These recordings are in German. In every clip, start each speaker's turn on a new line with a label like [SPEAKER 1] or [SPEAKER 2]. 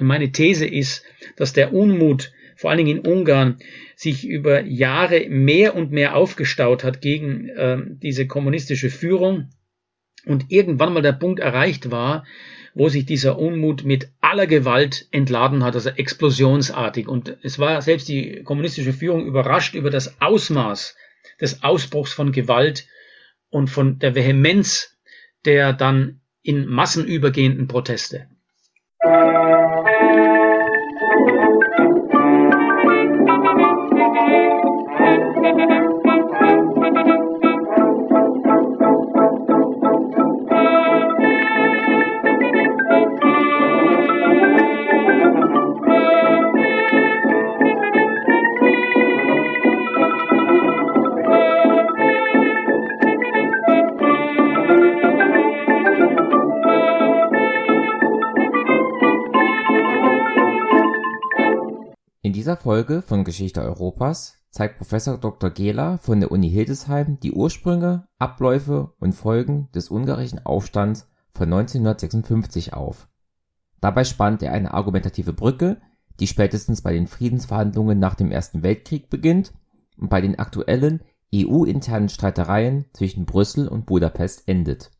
[SPEAKER 1] Meine These ist, dass der Unmut vor allen Dingen in Ungarn sich über Jahre mehr und mehr aufgestaut hat gegen äh, diese kommunistische Führung und irgendwann mal der Punkt erreicht war, wo sich dieser Unmut mit aller Gewalt entladen hat, also explosionsartig. Und es war selbst die kommunistische Führung überrascht über das Ausmaß des Ausbruchs von Gewalt und von der Vehemenz der dann in Massen übergehenden Proteste.
[SPEAKER 2] Dieser Folge von Geschichte Europas zeigt Professor Dr. Gela von der Uni Hildesheim die Ursprünge, Abläufe und Folgen des ungarischen Aufstands von 1956 auf. Dabei spannt er eine argumentative Brücke, die spätestens bei den Friedensverhandlungen nach dem Ersten Weltkrieg beginnt und bei den aktuellen EU-internen Streitereien zwischen Brüssel und Budapest endet.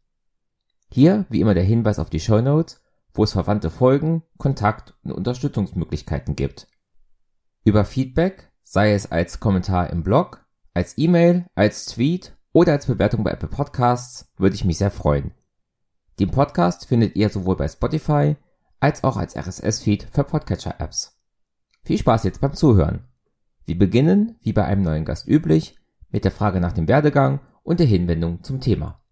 [SPEAKER 2] Hier wie immer der Hinweis auf die Show Notes, wo es verwandte Folgen, Kontakt und Unterstützungsmöglichkeiten gibt über Feedback, sei es als Kommentar im Blog, als E-Mail, als Tweet oder als Bewertung bei Apple Podcasts, würde ich mich sehr freuen. Den Podcast findet ihr sowohl bei Spotify als auch als RSS-Feed für Podcatcher-Apps. Viel Spaß jetzt beim Zuhören. Wir beginnen, wie bei einem neuen Gast üblich, mit der Frage nach dem Werdegang und der Hinwendung zum Thema.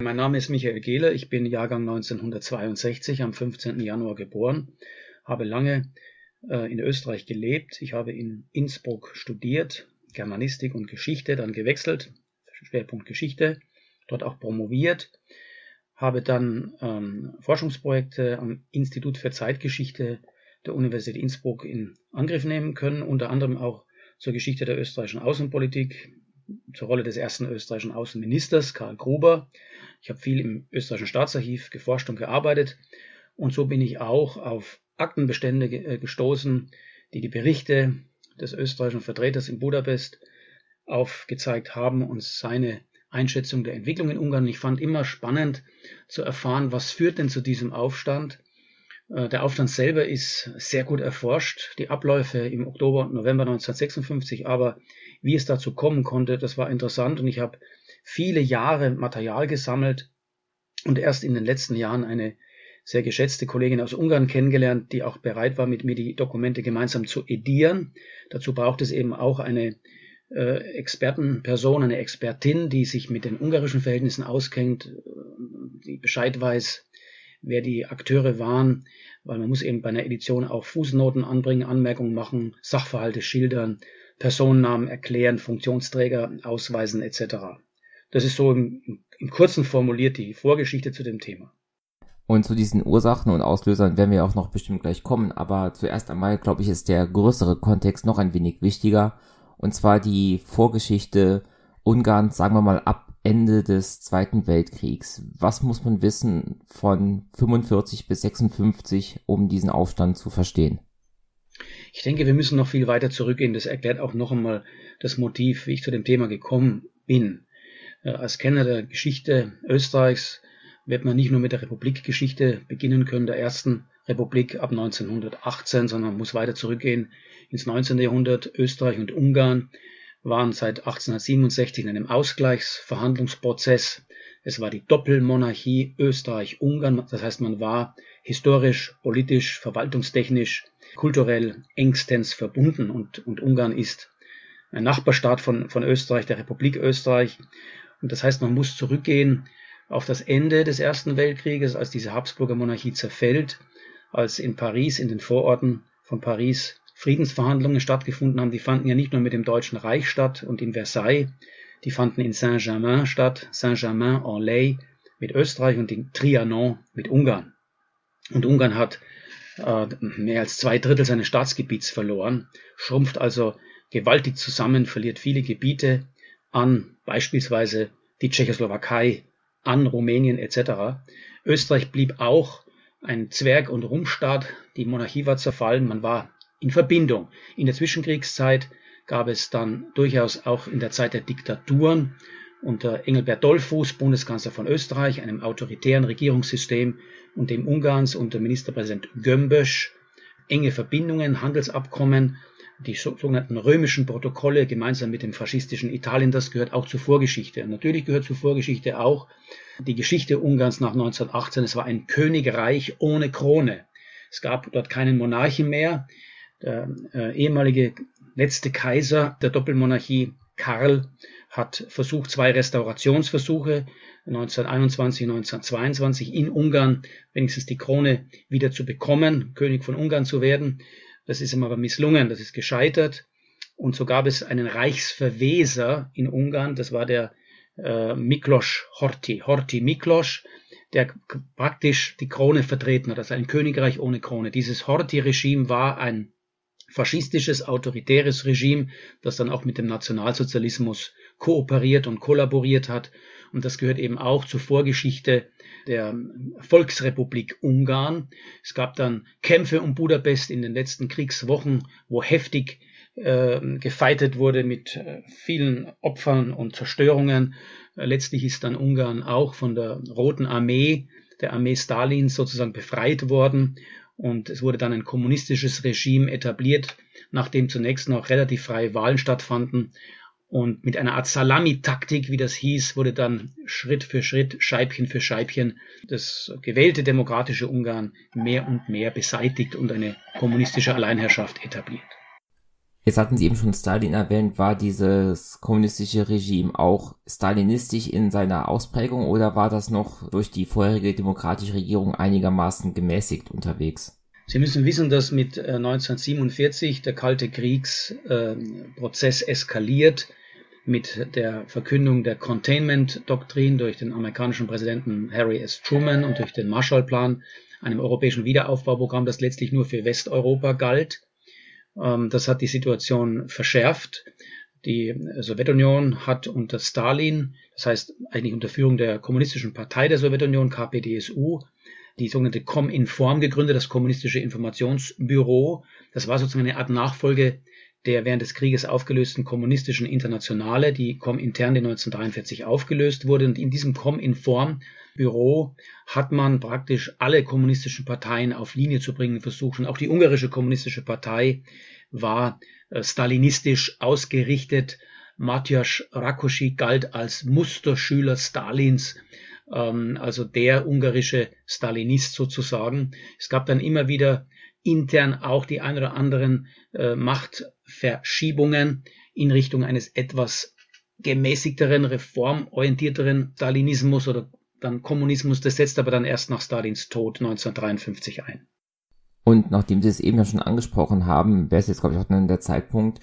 [SPEAKER 1] Mein Name ist Michael Gehler, ich bin Jahrgang 1962, am 15. Januar geboren, habe lange äh, in Österreich gelebt. Ich habe in Innsbruck studiert, Germanistik und Geschichte, dann gewechselt, Schwerpunkt Geschichte, dort auch promoviert, habe dann ähm, Forschungsprojekte am Institut für Zeitgeschichte der Universität Innsbruck in Angriff nehmen können, unter anderem auch zur Geschichte der österreichischen Außenpolitik, zur Rolle des ersten österreichischen Außenministers Karl Gruber. Ich habe viel im österreichischen Staatsarchiv geforscht und gearbeitet und so bin ich auch auf Aktenbestände äh, gestoßen, die die Berichte des österreichischen Vertreters in Budapest aufgezeigt haben und seine Einschätzung der Entwicklung in Ungarn. Ich fand immer spannend zu erfahren, was führt denn zu diesem Aufstand. Äh, der Aufstand selber ist sehr gut erforscht, die Abläufe im Oktober und November 1956, aber wie es dazu kommen konnte, das war interessant und ich habe viele Jahre Material gesammelt und erst in den letzten Jahren eine sehr geschätzte Kollegin aus Ungarn kennengelernt, die auch bereit war, mit mir die Dokumente gemeinsam zu edieren. Dazu braucht es eben auch eine äh, Expertenperson, eine Expertin, die sich mit den ungarischen Verhältnissen auskennt, äh, die Bescheid weiß, wer die Akteure waren, weil man muss eben bei einer Edition auch Fußnoten anbringen, Anmerkungen machen, Sachverhalte schildern, Personennamen erklären, Funktionsträger ausweisen etc. Das ist so im, im Kurzen formuliert die Vorgeschichte zu dem Thema.
[SPEAKER 2] Und zu diesen Ursachen und Auslösern werden wir auch noch bestimmt gleich kommen. Aber zuerst einmal, glaube ich, ist der größere Kontext noch ein wenig wichtiger. Und zwar die Vorgeschichte Ungarns, sagen wir mal, ab Ende des Zweiten Weltkriegs. Was muss man wissen von 45 bis 56, um diesen Aufstand zu verstehen?
[SPEAKER 1] Ich denke, wir müssen noch viel weiter zurückgehen. Das erklärt auch noch einmal das Motiv, wie ich zu dem Thema gekommen bin. Äh, als Kenner der Geschichte Österreichs wird man nicht nur mit der Republikgeschichte beginnen können, der ersten Republik ab 1918, sondern muss weiter zurückgehen ins 19. Jahrhundert. Österreich und Ungarn waren seit 1867 in einem Ausgleichsverhandlungsprozess. Es war die Doppelmonarchie Österreich-Ungarn. Das heißt, man war historisch, politisch, verwaltungstechnisch, kulturell engstens verbunden und, und Ungarn ist ein Nachbarstaat von, von Österreich, der Republik Österreich. Und das heißt, man muss zurückgehen auf das Ende des Ersten Weltkrieges, als diese Habsburger Monarchie zerfällt, als in Paris, in den Vororten von Paris Friedensverhandlungen stattgefunden haben. Die fanden ja nicht nur mit dem Deutschen Reich statt und in Versailles, die fanden in Saint-Germain statt, Saint-Germain-en-Laye mit Österreich und in Trianon mit Ungarn. Und Ungarn hat äh, mehr als zwei Drittel seines Staatsgebiets verloren, schrumpft also gewaltig zusammen, verliert viele Gebiete an beispielsweise die Tschechoslowakei, an Rumänien etc. Österreich blieb auch ein Zwerg- und Rumpfstaat. Die Monarchie war zerfallen, man war in Verbindung. In der Zwischenkriegszeit gab es dann durchaus auch in der Zeit der Diktaturen unter Engelbert Dollfuß, Bundeskanzler von Österreich, einem autoritären Regierungssystem, und dem Ungarns unter Ministerpräsident Gömbösch enge Verbindungen, Handelsabkommen, die sogenannten römischen Protokolle gemeinsam mit dem faschistischen Italien, das gehört auch zur Vorgeschichte. Und natürlich gehört zur Vorgeschichte auch die Geschichte Ungarns nach 1918. Es war ein Königreich ohne Krone. Es gab dort keinen Monarchen mehr. Der äh, ehemalige letzte Kaiser der Doppelmonarchie, Karl, hat versucht, zwei Restaurationsversuche 1921, 1922 in Ungarn wenigstens die Krone wieder zu bekommen, König von Ungarn zu werden. Das ist ihm aber misslungen, das ist gescheitert. Und so gab es einen Reichsverweser in Ungarn, das war der äh, Miklos Horthy, Horthy Miklos, der praktisch die Krone vertreten hat, also ein Königreich ohne Krone. Dieses Horthy-Regime war ein faschistisches, autoritäres Regime, das dann auch mit dem Nationalsozialismus kooperiert und kollaboriert hat. Und das gehört eben auch zur Vorgeschichte der Volksrepublik Ungarn. Es gab dann Kämpfe um Budapest in den letzten Kriegswochen, wo heftig äh, gefeitet wurde mit äh, vielen Opfern und Zerstörungen. Äh, letztlich ist dann Ungarn auch von der Roten Armee, der Armee Stalins sozusagen befreit worden. Und es wurde dann ein kommunistisches Regime etabliert, nachdem zunächst noch relativ freie Wahlen stattfanden und mit einer Art Salami-Taktik, wie das hieß, wurde dann Schritt für Schritt, Scheibchen für Scheibchen das gewählte demokratische Ungarn mehr und mehr beseitigt und eine kommunistische Alleinherrschaft etabliert.
[SPEAKER 2] Jetzt hatten Sie eben schon Stalin erwähnt. War dieses kommunistische Regime auch stalinistisch in seiner Ausprägung oder war das noch durch die vorherige demokratische Regierung einigermaßen gemäßigt unterwegs?
[SPEAKER 1] Sie müssen wissen, dass mit 1947 äh, der Kalte Kriegsprozess äh, eskaliert mit der Verkündung der Containment-Doktrin durch den amerikanischen Präsidenten Harry S. Truman und durch den Marshallplan, einem europäischen Wiederaufbauprogramm, das letztlich nur für Westeuropa galt. Ähm, das hat die Situation verschärft. Die Sowjetunion hat unter Stalin, das heißt eigentlich unter Führung der Kommunistischen Partei der Sowjetunion, KPDSU, die sogenannte Cominform gegründet, das Kommunistische Informationsbüro. Das war sozusagen eine Art Nachfolge der während des Krieges aufgelösten kommunistischen Internationale, die Comintern, die 1943 aufgelöst wurde. Und in diesem Cominform-Büro hat man praktisch alle kommunistischen Parteien auf Linie zu bringen versucht. Und auch die ungarische kommunistische Partei war äh, stalinistisch ausgerichtet. Matjasz Rakosi galt als Musterschüler Stalins, ähm, also der ungarische Stalinist sozusagen. Es gab dann immer wieder intern auch die ein oder anderen äh, Machtverschiebungen in Richtung eines etwas gemäßigteren, reformorientierteren Stalinismus oder dann Kommunismus. Das setzt aber dann erst nach Stalins Tod 1953 ein.
[SPEAKER 2] Und nachdem Sie es eben ja schon angesprochen haben, wäre es jetzt, glaube ich, auch dann der Zeitpunkt,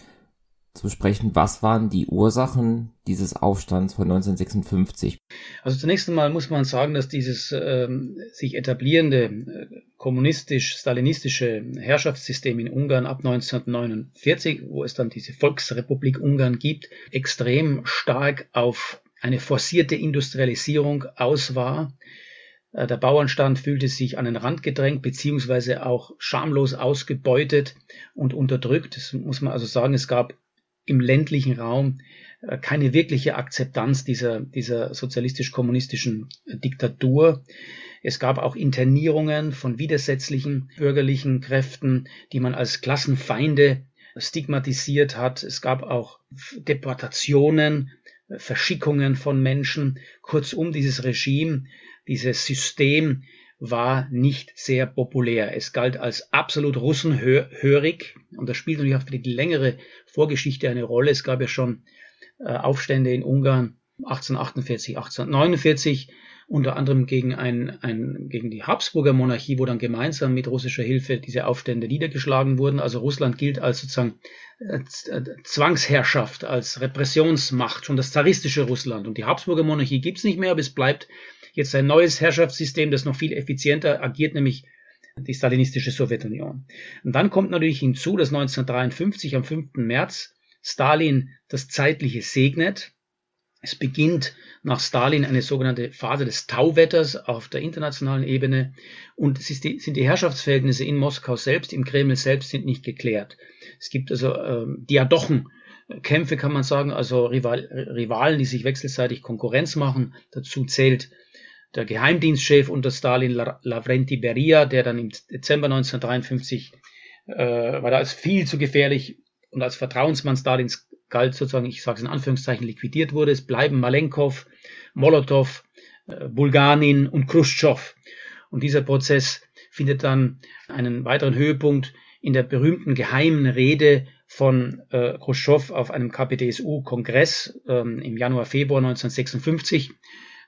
[SPEAKER 2] zu sprechen, was waren die Ursachen dieses Aufstands von 1956?
[SPEAKER 1] Also zunächst einmal muss man sagen, dass dieses ähm, sich etablierende äh, kommunistisch-stalinistische Herrschaftssystem in Ungarn ab 1949, wo es dann diese Volksrepublik Ungarn gibt, extrem stark auf eine forcierte Industrialisierung aus war. Äh, der Bauernstand fühlte sich an den Rand gedrängt, beziehungsweise auch schamlos ausgebeutet und unterdrückt. Das muss man also sagen, es gab im ländlichen Raum äh, keine wirkliche Akzeptanz dieser, dieser sozialistisch-kommunistischen Diktatur. Es gab auch Internierungen von widersetzlichen bürgerlichen Kräften, die man als Klassenfeinde stigmatisiert hat. Es gab auch Deportationen, äh, Verschickungen von Menschen. Kurzum, dieses Regime, dieses System war nicht sehr populär. Es galt als absolut russenhörig und das spielt natürlich auch für die längere Vorgeschichte eine Rolle. Es gab ja schon äh, Aufstände in Ungarn 1848, 1849, unter anderem gegen, ein, ein, gegen die Habsburger Monarchie, wo dann gemeinsam mit russischer Hilfe diese Aufstände niedergeschlagen wurden. Also Russland gilt als sozusagen äh, äh, Zwangsherrschaft, als Repressionsmacht, schon das zaristische Russland. Und die Habsburger Monarchie gibt's nicht mehr, aber es bleibt jetzt ein neues Herrschaftssystem, das noch viel effizienter agiert, nämlich die stalinistische Sowjetunion. Und dann kommt natürlich hinzu, dass 1953 am 5. März Stalin das Zeitliche segnet. Es beginnt nach Stalin eine sogenannte Phase des Tauwetters auf der internationalen Ebene und es die, sind die Herrschaftsverhältnisse in Moskau selbst, im Kreml selbst sind nicht geklärt. Es gibt also ähm, Diadochen, Kämpfe kann man sagen, also Rival, Rivalen, die sich wechselseitig Konkurrenz machen. Dazu zählt der Geheimdienstchef unter Stalin, Lavrenti Beria, der dann im Dezember 1953, äh, weil er als viel zu gefährlich und als Vertrauensmann Stalins galt, sozusagen, ich sage es in Anführungszeichen, liquidiert wurde. Es bleiben Malenkov, Molotow, äh, Bulganin und Khrushchev. Und dieser Prozess findet dann einen weiteren Höhepunkt in der berühmten geheimen Rede von äh, Khrushchev auf einem KPDSU-Kongress ähm, im Januar, Februar 1956,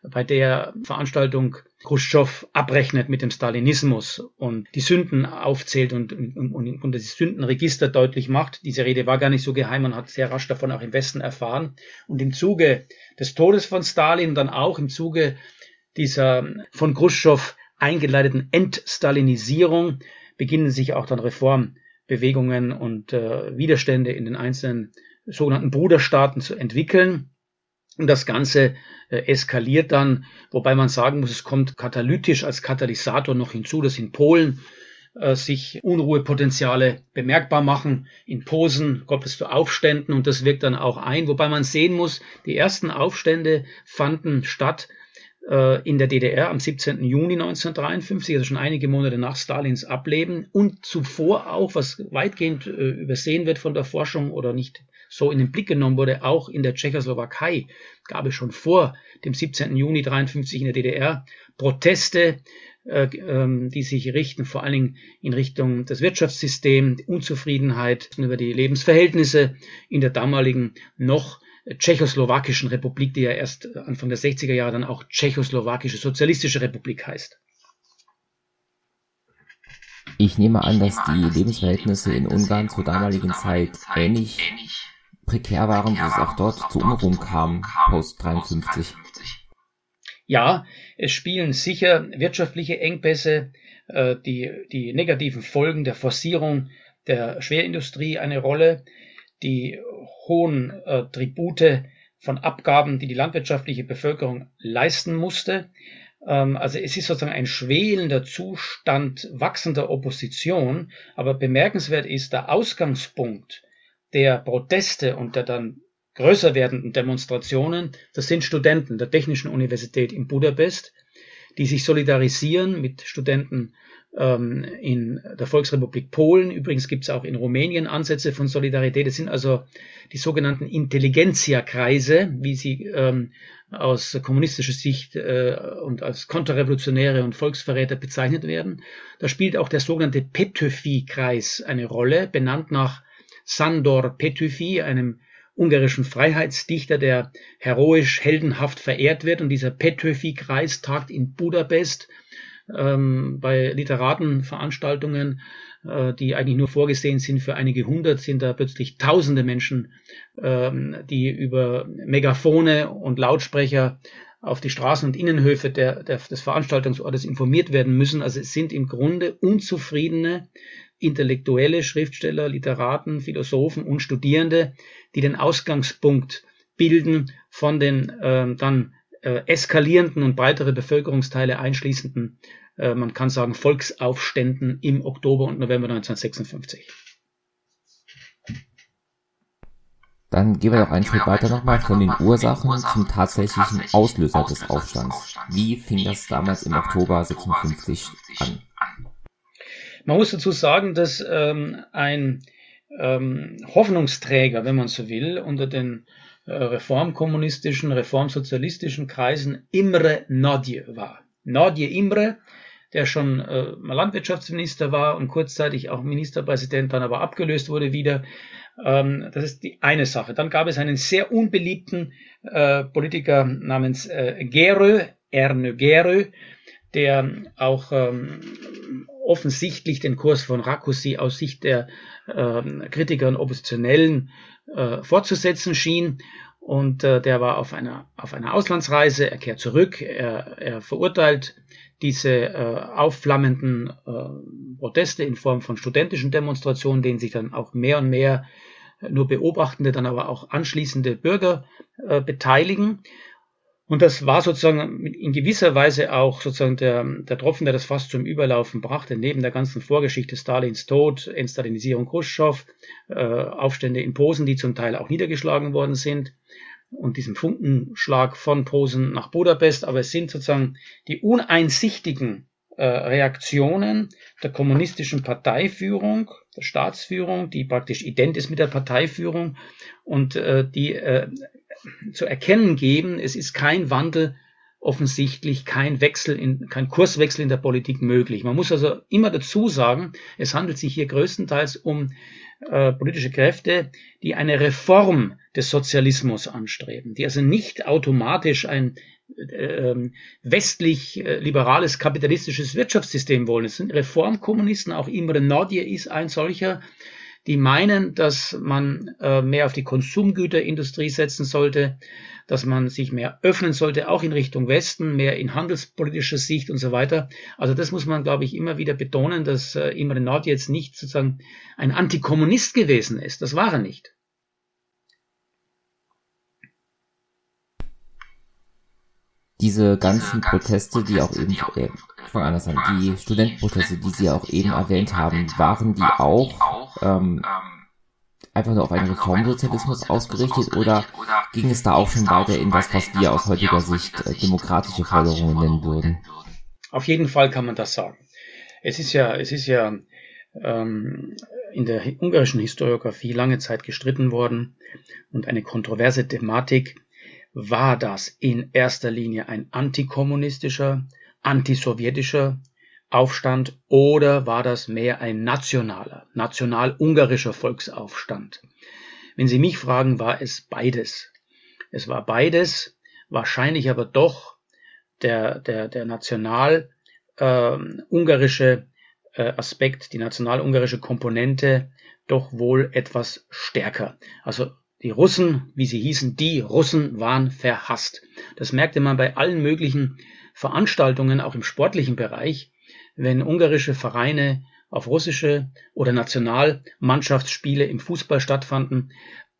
[SPEAKER 1] bei der Veranstaltung Khrushchev abrechnet mit dem Stalinismus und die Sünden aufzählt und, und, und, das Sündenregister deutlich macht. Diese Rede war gar nicht so geheim, man hat sehr rasch davon auch im Westen erfahren. Und im Zuge des Todes von Stalin, dann auch im Zuge dieser von Khrushchev eingeleiteten Entstalinisierung beginnen sich auch dann Reformbewegungen und äh, Widerstände in den einzelnen sogenannten Bruderstaaten zu entwickeln. Und das Ganze äh, eskaliert dann, wobei man sagen muss, es kommt katalytisch als Katalysator noch hinzu, dass in Polen äh, sich Unruhepotenziale bemerkbar machen, in Posen kommt es zu Aufständen und das wirkt dann auch ein, wobei man sehen muss, die ersten Aufstände fanden statt äh, in der DDR am 17. Juni 1953, also schon einige Monate nach Stalins Ableben und zuvor auch, was weitgehend äh, übersehen wird von der Forschung oder nicht so in den Blick genommen wurde, auch in der Tschechoslowakei gab es schon vor dem 17. Juni 1953 in der DDR Proteste, äh, ähm, die sich richten vor allen Dingen in Richtung des Wirtschaftssystems, Unzufriedenheit über die Lebensverhältnisse in der damaligen noch tschechoslowakischen Republik, die ja erst Anfang der 60er Jahre dann auch tschechoslowakische Sozialistische Republik heißt.
[SPEAKER 2] Ich nehme an, dass die Lebensverhältnisse in Ungarn zur damaligen Zeit ähnlich prekär waren, dass es auch dort zu Unruhen kam, post 53.
[SPEAKER 1] Ja, es spielen sicher wirtschaftliche Engpässe, äh, die, die negativen Folgen der Forcierung der Schwerindustrie eine Rolle die hohen äh, Tribute von Abgaben, die die landwirtschaftliche Bevölkerung leisten musste. Ähm, also es ist sozusagen ein schwelender Zustand wachsender Opposition, aber bemerkenswert ist der Ausgangspunkt der Proteste und der dann größer werdenden Demonstrationen, das sind Studenten der Technischen Universität in Budapest, die sich solidarisieren mit Studenten ähm, in der Volksrepublik Polen. Übrigens gibt es auch in Rumänien Ansätze von Solidarität. Es sind also die sogenannten Intelligenzia-Kreise, wie sie ähm, aus kommunistischer Sicht äh, und als Konterrevolutionäre und Volksverräter bezeichnet werden. Da spielt auch der sogenannte Petöfi-Kreis eine Rolle, benannt nach Sandor Petöfi, einem ungarischen Freiheitsdichter, der heroisch, heldenhaft verehrt wird. Und dieser Petöfi-Kreis tagt in Budapest ähm, bei Literatenveranstaltungen, äh, die eigentlich nur vorgesehen sind für einige hundert, sind da plötzlich tausende Menschen, ähm, die über Megafone und Lautsprecher auf die Straßen und Innenhöfe der, der, des Veranstaltungsortes informiert werden müssen. Also es sind im Grunde unzufriedene intellektuelle Schriftsteller, Literaten, Philosophen und Studierende, die den Ausgangspunkt bilden von den äh, dann äh, eskalierenden und breitere Bevölkerungsteile einschließenden, äh, man kann sagen, Volksaufständen im Oktober und November 1956.
[SPEAKER 2] Dann gehen wir doch einen Schritt weiter nochmal von den Ursachen zum tatsächlichen Auslöser des Aufstands. Wie fing das damals im Oktober 56 an?
[SPEAKER 1] Man muss dazu sagen, dass ähm, ein ähm, Hoffnungsträger, wenn man so will, unter den äh, reformkommunistischen, reformsozialistischen Kreisen Imre Nadje war. Nadje Imre, der schon äh, Landwirtschaftsminister war und kurzzeitig auch Ministerpräsident, dann aber abgelöst wurde wieder. Ähm, das ist die eine Sache. Dann gab es einen sehr unbeliebten äh, Politiker namens äh, Gerö, Erne Gerö, der auch ähm, offensichtlich den Kurs von Rakusi aus Sicht der ähm, Kritiker und Oppositionellen äh, fortzusetzen schien. Und äh, der war auf einer, auf einer Auslandsreise, er kehrt zurück, er, er verurteilt diese äh, aufflammenden äh, Proteste in Form von studentischen Demonstrationen, denen sich dann auch mehr und mehr nur beobachtende, dann aber auch anschließende Bürger äh, beteiligen. Und das war sozusagen in gewisser Weise auch sozusagen der, der Tropfen, der das fast zum Überlaufen brachte, neben der ganzen Vorgeschichte Stalins Tod, Entstalinisierung Khrushchev, äh, Aufstände in Posen, die zum Teil auch niedergeschlagen worden sind, und diesem Funkenschlag von Posen nach Budapest. Aber es sind sozusagen die uneinsichtigen Reaktionen der kommunistischen Parteiführung, der Staatsführung, die praktisch ident ist mit der Parteiführung und äh, die äh, zu erkennen geben, es ist kein Wandel offensichtlich, kein Wechsel in, kein Kurswechsel in der Politik möglich. Man muss also immer dazu sagen, es handelt sich hier größtenteils um äh, politische Kräfte, die eine Reform des Sozialismus anstreben, die also nicht automatisch ein äh, westlich äh, liberales kapitalistisches Wirtschaftssystem wollen. Es sind Reformkommunisten, auch Imre Nordje ist ein solcher, die meinen, dass man äh, mehr auf die Konsumgüterindustrie setzen sollte, dass man sich mehr öffnen sollte, auch in Richtung Westen, mehr in handelspolitischer Sicht und so weiter. Also das muss man, glaube ich, immer wieder betonen, dass äh, Imre Nord jetzt nicht sozusagen ein Antikommunist gewesen ist. Das war er nicht.
[SPEAKER 2] Diese ganzen Proteste, die auch eben, äh, fang anders an, die Studentenproteste, die Sie auch eben erwähnt haben, waren die auch ähm, einfach nur auf einen Reformsozialismus ausgerichtet oder ging es da auch schon weiter in das, was wir aus heutiger Sicht äh, demokratische Forderungen nennen würden?
[SPEAKER 1] Auf jeden Fall kann man das sagen. Es ist ja, es ist ja ähm, in der ungarischen Historiografie lange Zeit gestritten worden und eine kontroverse Thematik. War das in erster Linie ein antikommunistischer, antisowjetischer Aufstand oder war das mehr ein nationaler, national-ungarischer Volksaufstand? Wenn Sie mich fragen, war es beides. Es war beides, wahrscheinlich aber doch der, der, der national-ungarische äh, äh, Aspekt, die national-ungarische Komponente doch wohl etwas stärker. Also die Russen, wie sie hießen, die Russen waren verhasst. Das merkte man bei allen möglichen Veranstaltungen, auch im sportlichen Bereich wenn ungarische Vereine auf russische oder Nationalmannschaftsspiele im Fußball stattfanden.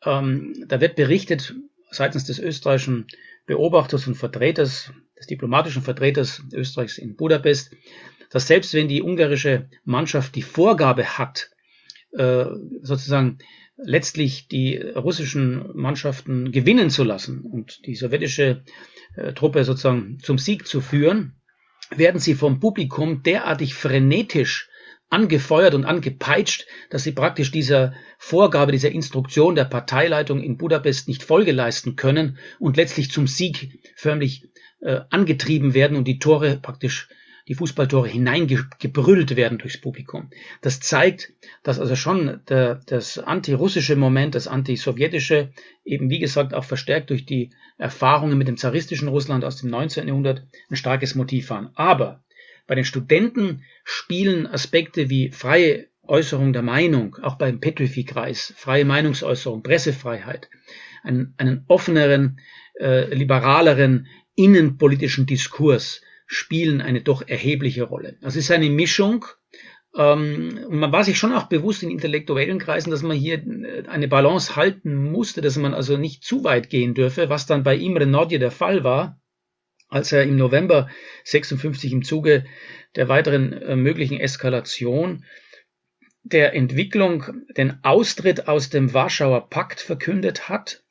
[SPEAKER 1] Ähm, da wird berichtet seitens des österreichischen Beobachters und Vertreters, des diplomatischen Vertreters Österreichs in Budapest, dass selbst wenn die ungarische Mannschaft die Vorgabe hat, äh, sozusagen letztlich die russischen Mannschaften gewinnen zu lassen und die sowjetische äh, Truppe sozusagen zum Sieg zu führen, werden sie vom Publikum derartig frenetisch angefeuert und angepeitscht, dass sie praktisch dieser Vorgabe, dieser Instruktion der Parteileitung in Budapest nicht Folge leisten können und letztlich zum Sieg förmlich äh, angetrieben werden und die Tore praktisch die Fußballtore hineingebrüllt werden durchs Publikum. Das zeigt, dass also schon der, das antirussische Moment, das antisowjetische, eben wie gesagt auch verstärkt durch die Erfahrungen mit dem zaristischen Russland aus dem 19. Jahrhundert ein starkes Motiv waren. Aber bei den Studenten spielen Aspekte wie freie Äußerung der Meinung, auch beim Petrifi-Kreis, freie Meinungsäußerung, Pressefreiheit, einen, einen offeneren, äh, liberaleren innenpolitischen Diskurs, spielen eine doch erhebliche Rolle. Das ist eine Mischung. Ähm, und man war sich schon auch bewusst in intellektuellen Kreisen, dass man hier äh, eine Balance halten musste, dass man also nicht zu weit gehen dürfe, was dann bei Imre Nordje der Fall war, als er im November 56 im Zuge der weiteren äh, möglichen Eskalation der Entwicklung den Austritt aus dem Warschauer Pakt verkündet hat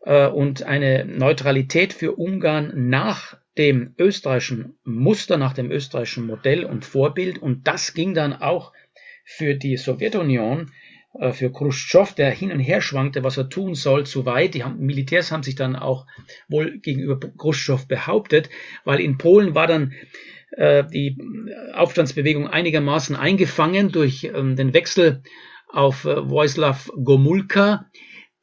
[SPEAKER 1] äh, und eine Neutralität für Ungarn nach dem österreichischen Muster, nach dem österreichischen Modell und Vorbild. Und das ging dann auch für die Sowjetunion, äh, für Khrushchev, der hin und her schwankte, was er tun soll, zu weit. Die Militärs haben sich dann auch wohl gegenüber Khrushchev behauptet, weil in Polen war dann äh, die Aufstandsbewegung einigermaßen eingefangen durch ähm, den Wechsel auf äh, Wojslaw Gomulka,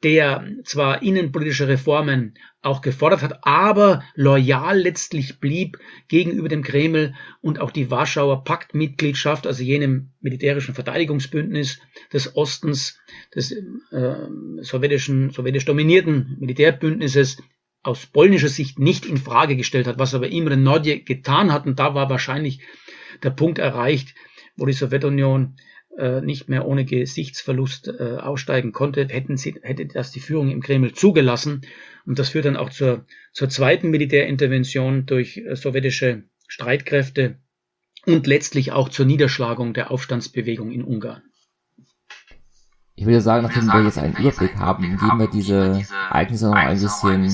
[SPEAKER 1] der zwar innenpolitische Reformen auch gefordert hat, aber loyal letztlich blieb gegenüber dem Kreml und auch die Warschauer Paktmitgliedschaft, also jenem militärischen Verteidigungsbündnis des Ostens, des äh, sowjetischen, sowjetisch dominierten Militärbündnisses, aus polnischer Sicht nicht in Frage gestellt hat, was aber Imre Nodje getan hat. Und da war wahrscheinlich der Punkt erreicht, wo die Sowjetunion äh, nicht mehr ohne Gesichtsverlust äh, aussteigen konnte, hätten sie, hätte das die Führung im Kreml zugelassen. Und das führt dann auch zur, zur zweiten Militärintervention durch äh, sowjetische Streitkräfte und letztlich auch zur Niederschlagung der Aufstandsbewegung in Ungarn.
[SPEAKER 2] Ich würde sagen, nachdem wir jetzt einen Überblick haben, gehen wir diese Ereignisse noch ein bisschen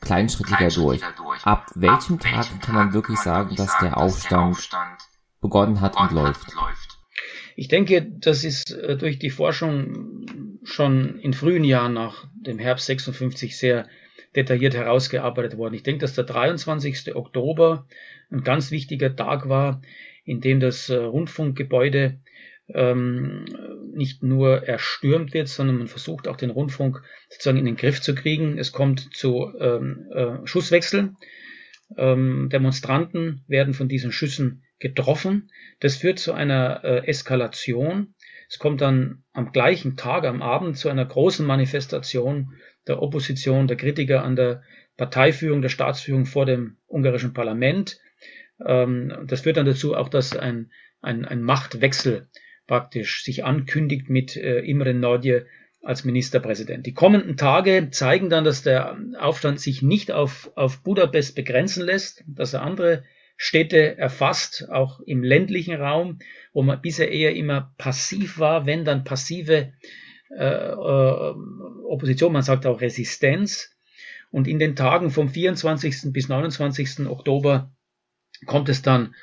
[SPEAKER 2] kleinschrittiger durch. Ab welchem Tag kann man wirklich sagen, dass der Aufstand begonnen hat und läuft?
[SPEAKER 1] Ich denke, das ist äh, durch die Forschung schon in frühen Jahren nach dem Herbst 56 sehr detailliert herausgearbeitet worden. Ich denke, dass der 23. Oktober ein ganz wichtiger Tag war, in dem das äh, Rundfunkgebäude ähm, nicht nur erstürmt wird, sondern man versucht auch den Rundfunk sozusagen in den Griff zu kriegen. Es kommt zu ähm, äh, Schusswechseln. Ähm, Demonstranten werden von diesen Schüssen getroffen. Das führt zu einer äh, Eskalation. Es kommt dann am gleichen Tag, am Abend, zu einer großen Manifestation der Opposition, der Kritiker an der Parteiführung, der Staatsführung vor dem ungarischen Parlament. Ähm, das führt dann dazu auch, dass ein, ein, ein Machtwechsel praktisch sich ankündigt mit äh, Imre Nordje als Ministerpräsident. Die kommenden Tage zeigen dann, dass der Aufstand sich nicht auf, auf Budapest begrenzen lässt, dass er andere Städte erfasst, auch im ländlichen Raum, wo man bisher eher immer passiv war, wenn dann passive äh, äh, Opposition, man sagt auch Resistenz. Und in den Tagen vom 24. bis 29. Oktober kommt es dann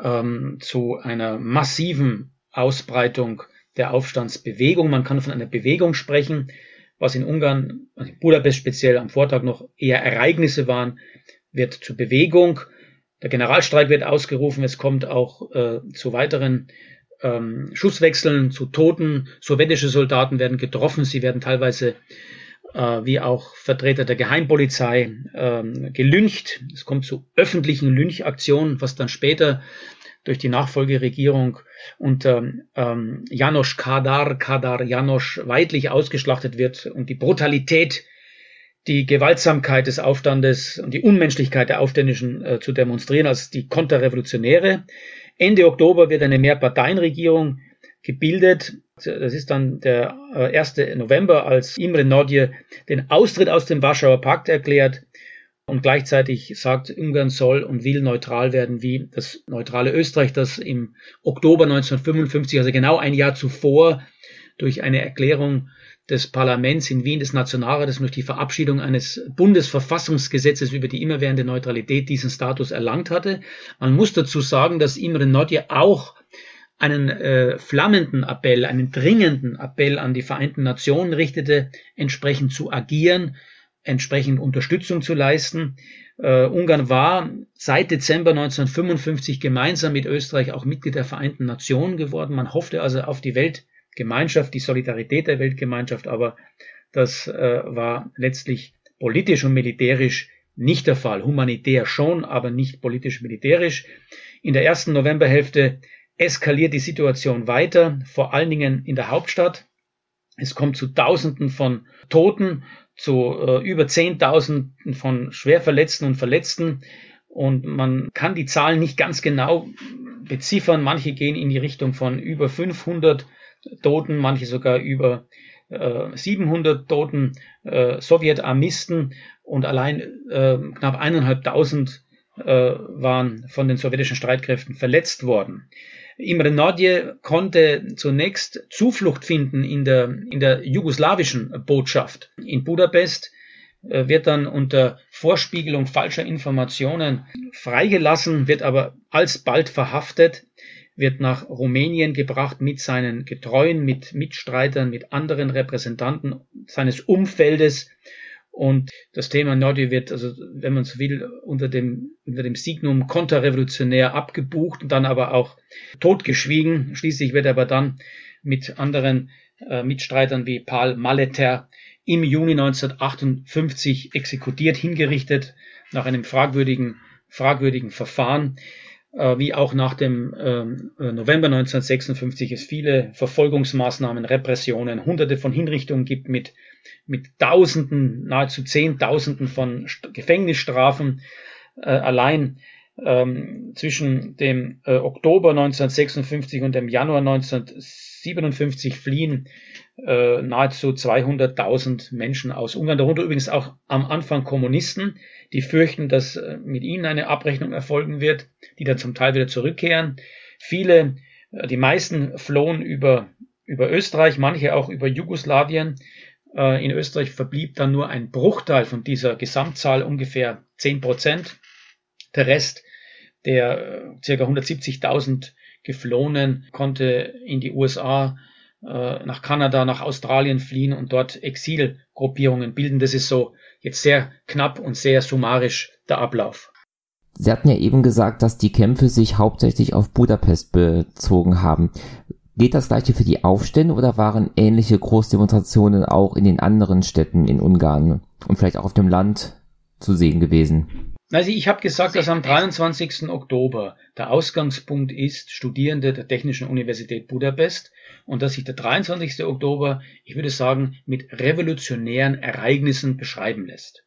[SPEAKER 1] ähm, zu einer massiven Ausbreitung der Aufstandsbewegung. Man kann von einer Bewegung sprechen, was in Ungarn, also in Budapest speziell am Vortag noch eher Ereignisse waren, wird zur Bewegung. Der Generalstreik wird ausgerufen. Es kommt auch äh, zu weiteren ähm, Schusswechseln, zu Toten. Sowjetische Soldaten werden getroffen. Sie werden teilweise äh, wie auch Vertreter der Geheimpolizei ähm, gelyncht. Es kommt zu öffentlichen Lynchaktionen, was dann später durch die Nachfolgeregierung unter ähm, Janosch Kadar, Kadar Janosch weitlich ausgeschlachtet wird und die Brutalität, die Gewaltsamkeit des Aufstandes und die Unmenschlichkeit der Aufständischen äh, zu demonstrieren als die Konterrevolutionäre. Ende Oktober wird eine Mehrparteienregierung gebildet. Das ist dann der 1. Äh, November, als Imre Nodje den Austritt aus dem Warschauer Pakt erklärt und gleichzeitig sagt, Ungarn soll und will neutral werden wie das neutrale Österreich, das im Oktober 1955, also genau ein Jahr zuvor, durch eine Erklärung des Parlaments in Wien des Nationalrates durch die Verabschiedung eines Bundesverfassungsgesetzes über die immerwährende Neutralität diesen Status erlangt hatte. Man muss dazu sagen, dass Imre Nodje auch einen äh, flammenden Appell, einen dringenden Appell an die Vereinten Nationen richtete, entsprechend zu agieren, entsprechend Unterstützung zu leisten. Uh, Ungarn war seit Dezember 1955 gemeinsam mit Österreich auch Mitglied der Vereinten Nationen geworden. Man hoffte also auf die Weltgemeinschaft, die Solidarität der Weltgemeinschaft, aber das uh, war letztlich politisch und militärisch nicht der Fall. Humanitär schon, aber nicht politisch-militärisch. In der ersten Novemberhälfte eskaliert die Situation weiter, vor allen Dingen in der Hauptstadt. Es kommt zu Tausenden von Toten zu äh, über 10.000 von Schwerverletzten und Verletzten. Und man kann die Zahlen nicht ganz genau beziffern. Manche gehen in die Richtung von über 500 Toten, manche sogar über äh, 700 Toten äh, Sowjetarmisten und allein äh, knapp eineinhalbtausend äh, waren von den sowjetischen Streitkräften verletzt worden. Imre Nadje konnte zunächst Zuflucht finden in der, in der jugoslawischen Botschaft in Budapest, äh, wird dann unter Vorspiegelung falscher Informationen freigelassen, wird aber alsbald verhaftet, wird nach Rumänien gebracht mit seinen Getreuen, mit Mitstreitern, mit anderen Repräsentanten seines Umfeldes und das Thema Nordi wird, also wenn man so will, unter dem, unter dem Signum konterrevolutionär abgebucht und dann aber auch totgeschwiegen. Schließlich wird er aber dann mit anderen äh, Mitstreitern wie Paul Malleter im Juni 1958 exekutiert, hingerichtet, nach einem fragwürdigen, fragwürdigen Verfahren äh, wie auch nach dem ähm, äh, November 1956 es viele Verfolgungsmaßnahmen, Repressionen, hunderte von Hinrichtungen gibt mit, mit Tausenden, nahezu Zehntausenden von Gefängnisstrafen. Äh, allein ähm, zwischen dem äh, Oktober 1956 und dem Januar 1957 fliehen äh, nahezu 200.000 Menschen aus Ungarn, darunter übrigens auch am Anfang Kommunisten, die fürchten, dass äh, mit ihnen eine Abrechnung erfolgen wird, die dann zum Teil wieder zurückkehren. Viele, äh, die meisten flohen über, über Österreich, manche auch über Jugoslawien. Äh, in Österreich verblieb dann nur ein Bruchteil von dieser Gesamtzahl, ungefähr 10 Prozent. Der Rest der ca. 170.000 Geflohenen konnte in die USA, nach Kanada, nach Australien fliehen und dort Exilgruppierungen bilden. Das ist so jetzt sehr knapp und sehr summarisch der Ablauf.
[SPEAKER 2] Sie hatten ja eben gesagt, dass die Kämpfe sich hauptsächlich auf Budapest bezogen haben. Geht das gleiche für die Aufstände oder waren ähnliche Großdemonstrationen auch in den anderen Städten in Ungarn und vielleicht auch auf dem Land zu sehen gewesen?
[SPEAKER 1] Also ich habe gesagt, dass am 23. Oktober der Ausgangspunkt ist Studierende der Technischen Universität Budapest und dass sich der 23. Oktober, ich würde sagen, mit revolutionären Ereignissen beschreiben lässt.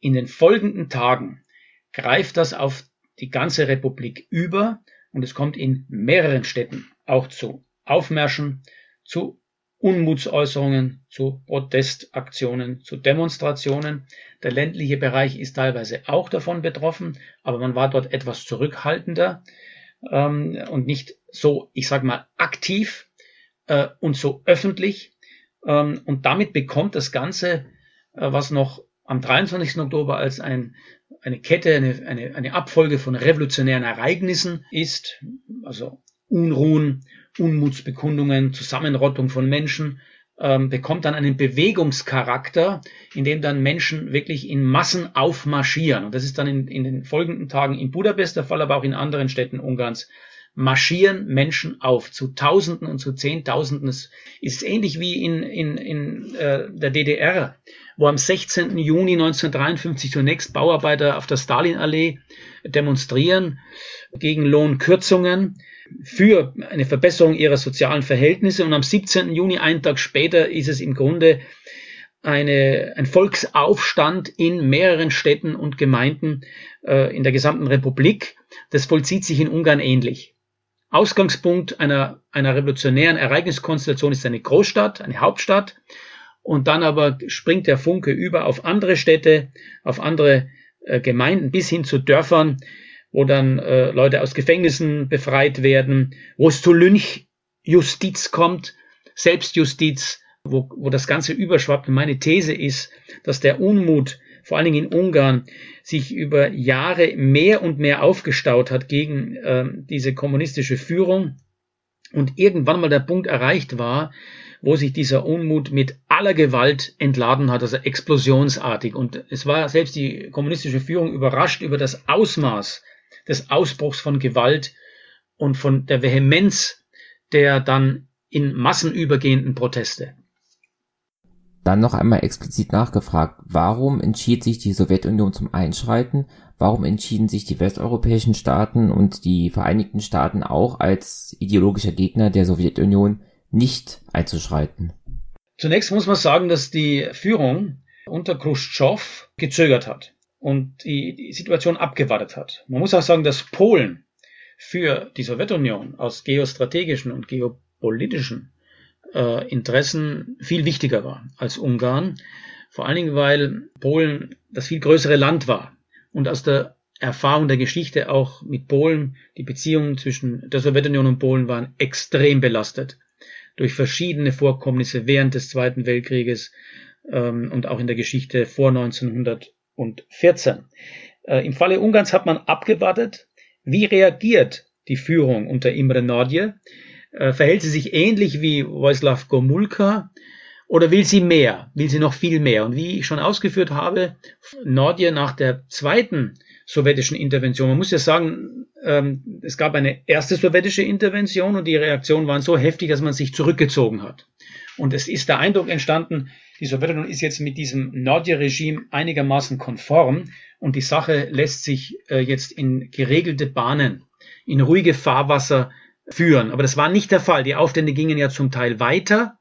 [SPEAKER 1] In den folgenden Tagen greift das auf die ganze Republik über und es kommt in mehreren Städten auch zu Aufmärschen, zu Unmutsäußerungen, zu Protestaktionen, zu Demonstrationen. Der ländliche Bereich ist teilweise auch davon betroffen, aber man war dort etwas zurückhaltender ähm, und nicht so, ich sage mal, aktiv äh, und so öffentlich. Ähm, und damit bekommt das Ganze, äh, was noch am 23. Oktober als ein, eine Kette, eine, eine, eine Abfolge von revolutionären Ereignissen ist, also Unruhen, Unmutsbekundungen, Zusammenrottung von Menschen, ähm, bekommt dann einen Bewegungscharakter, in dem dann Menschen wirklich in Massen aufmarschieren. Und das ist dann in, in den folgenden Tagen in Budapest der Fall, aber auch in anderen Städten Ungarns marschieren Menschen auf zu Tausenden und zu Zehntausenden. Es ist ähnlich wie in, in, in äh, der DDR, wo am 16. Juni 1953 zunächst Bauarbeiter auf der Stalinallee demonstrieren gegen Lohnkürzungen für eine Verbesserung ihrer sozialen Verhältnisse. Und am 17. Juni, einen Tag später, ist es im Grunde eine, ein Volksaufstand in mehreren Städten und Gemeinden äh, in der gesamten Republik. Das vollzieht sich in Ungarn ähnlich. Ausgangspunkt einer, einer revolutionären Ereigniskonstellation ist eine Großstadt, eine Hauptstadt. Und dann aber springt der Funke über auf andere Städte, auf andere äh, Gemeinden bis hin zu Dörfern, wo dann äh, Leute aus Gefängnissen befreit werden, wo es zu Lynchjustiz kommt, Selbstjustiz, wo, wo das Ganze überschwappt. Und meine These ist, dass der Unmut, vor allen Dingen in Ungarn, sich über Jahre mehr und mehr aufgestaut hat gegen äh, diese kommunistische Führung und irgendwann mal der Punkt erreicht war, wo sich dieser Unmut mit aller Gewalt entladen hat, also explosionsartig. Und es war selbst die kommunistische Führung überrascht über das Ausmaß des Ausbruchs von Gewalt und von der Vehemenz der dann in Massen übergehenden Proteste.
[SPEAKER 2] Dann noch einmal explizit nachgefragt, warum entschied sich die Sowjetunion zum Einschreiten? Warum entschieden sich die westeuropäischen Staaten und die Vereinigten Staaten auch als ideologischer Gegner der Sowjetunion nicht einzuschreiten?
[SPEAKER 1] Zunächst muss man sagen, dass die Führung unter Khrushchev gezögert hat und die, die Situation abgewartet hat. Man muss auch sagen, dass Polen für die Sowjetunion aus geostrategischen und geopolitischen äh, Interessen viel wichtiger war als Ungarn. Vor allen Dingen, weil Polen das viel größere Land war und aus der Erfahrung der Geschichte auch mit Polen, die Beziehungen zwischen der Sowjetunion und Polen waren extrem belastet durch verschiedene Vorkommnisse während des Zweiten Weltkrieges ähm, und auch in der Geschichte vor 1900 und 14. Äh, Im Falle Ungarns hat man abgewartet, wie reagiert die Führung unter Imre Nordje? Äh, verhält sie sich ähnlich wie Wojslaw Gomulka oder will sie mehr? Will sie noch viel mehr? Und wie ich schon ausgeführt habe, Nordje nach der zweiten sowjetischen Intervention, man muss ja sagen, ähm, es gab eine erste sowjetische Intervention und die Reaktionen waren so heftig, dass man sich zurückgezogen hat. Und es ist der Eindruck entstanden, die Sowjetunion ist jetzt mit diesem Nordje-Regime einigermaßen konform und die Sache lässt sich äh, jetzt in geregelte Bahnen, in ruhige Fahrwasser führen. Aber das war nicht der Fall. Die Aufstände gingen ja zum Teil weiter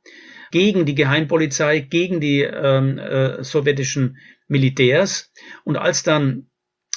[SPEAKER 1] gegen die Geheimpolizei, gegen die ähm, äh, sowjetischen Militärs. Und als dann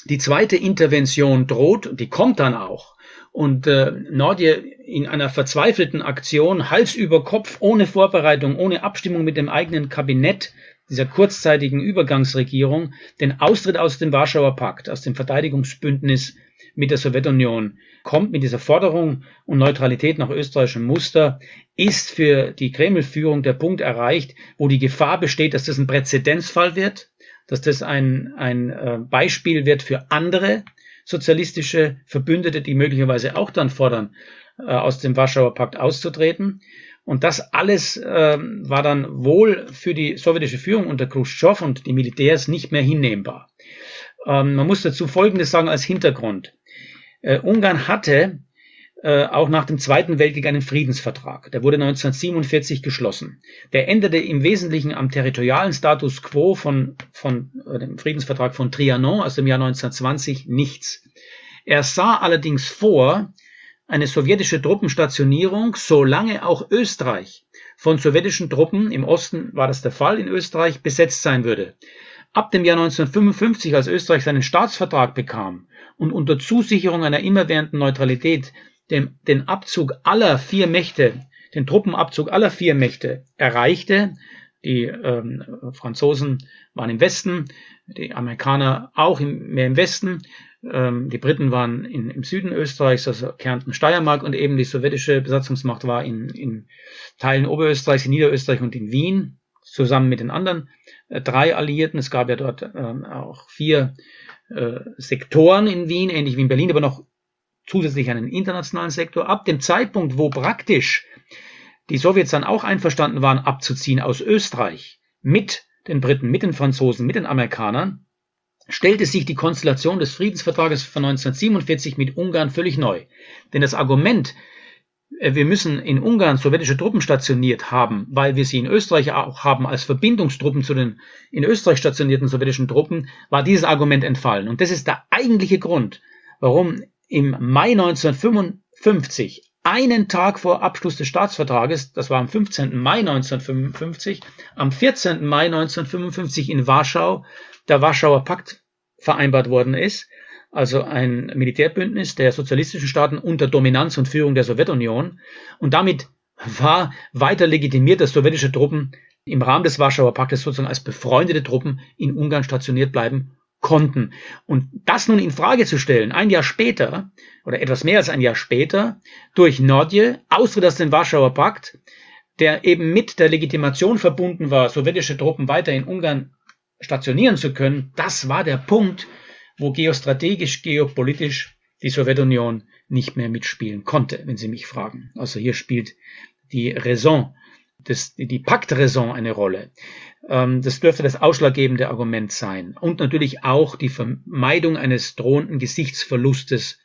[SPEAKER 1] Die zweite Intervention droht, die kommt dann auch. Und äh, Nordje in einer verzweifelten Aktion, Hals über Kopf, ohne Vorbereitung, ohne Abstimmung mit dem eigenen Kabinett dieser kurzzeitigen Übergangsregierung, den Austritt aus dem Warschauer Pakt, aus dem Verteidigungsbündnis mit der Sowjetunion kommt, mit dieser Forderung und Neutralität nach österreichischem Muster, ist für die Kreml-Führung der Punkt erreicht, wo die Gefahr besteht, dass das ein Präzedenzfall wird, dass das ein, ein äh, Beispiel wird für andere sozialistische Verbündete, die möglicherweise auch dann fordern, äh, aus dem Warschauer Pakt auszutreten. Und das alles äh, war dann wohl für die sowjetische Führung unter Khrushchev und die Militärs nicht mehr hinnehmbar. Ähm, man muss dazu Folgendes sagen als Hintergrund. Äh, Ungarn hatte äh, auch nach dem Zweiten Weltkrieg einen Friedensvertrag. Der wurde 1947 geschlossen. Der änderte im Wesentlichen am territorialen Status quo von, von äh, dem Friedensvertrag von Trianon aus dem Jahr 1920 nichts. Er sah allerdings vor eine sowjetische Truppenstationierung, solange auch Österreich von sowjetischen Truppen, im Osten war das der Fall in Österreich, besetzt sein würde. Ab dem Jahr 1955, als Österreich seinen Staatsvertrag bekam und unter Zusicherung einer immerwährenden Neutralität dem, den Abzug aller vier Mächte, den Truppenabzug aller vier Mächte erreichte. Die ähm, Franzosen waren im Westen, die Amerikaner auch im, mehr im Westen, ähm, die Briten waren in, im Süden Österreichs, also Kärnten, Steiermark und eben die sowjetische Besatzungsmacht war in, in Teilen Oberösterreichs, in Niederösterreich und in Wien, zusammen mit den anderen äh, drei Alliierten. Es gab ja dort ähm, auch vier äh, Sektoren in Wien, ähnlich wie in Berlin, aber noch zusätzlich einen internationalen Sektor. Ab dem Zeitpunkt, wo praktisch die Sowjets dann auch einverstanden waren, abzuziehen aus Österreich mit den Briten, mit den Franzosen, mit den Amerikanern, stellte sich die Konstellation des Friedensvertrages von 1947 mit Ungarn völlig neu. Denn das Argument, äh, wir müssen in Ungarn sowjetische Truppen stationiert haben, weil wir sie in Österreich auch haben als Verbindungstruppen zu den in Österreich stationierten sowjetischen Truppen, war dieses Argument entfallen. Und das ist der eigentliche Grund, warum im Mai 1955, einen Tag vor Abschluss des Staatsvertrages, das war am 15. Mai 1955, am 14. Mai 1955 in Warschau der Warschauer Pakt vereinbart worden ist, also ein Militärbündnis der sozialistischen Staaten unter Dominanz und Führung der Sowjetunion. Und damit war weiter legitimiert, dass sowjetische Truppen im Rahmen des Warschauer Paktes sozusagen als befreundete Truppen in Ungarn stationiert bleiben konnten. Und das nun in Frage zu stellen, ein Jahr später oder etwas mehr als ein Jahr später, durch Nordje, Austritt aus dem Warschauer Pakt, der eben mit der Legitimation verbunden war, sowjetische Truppen weiter in Ungarn stationieren zu können, das war der Punkt, wo geostrategisch, geopolitisch die Sowjetunion nicht mehr mitspielen konnte, wenn Sie mich fragen. Also hier spielt die Raison, das, die Paktraison eine Rolle. Ähm, das dürfte das ausschlaggebende Argument sein. Und natürlich auch die Vermeidung eines drohenden Gesichtsverlustes,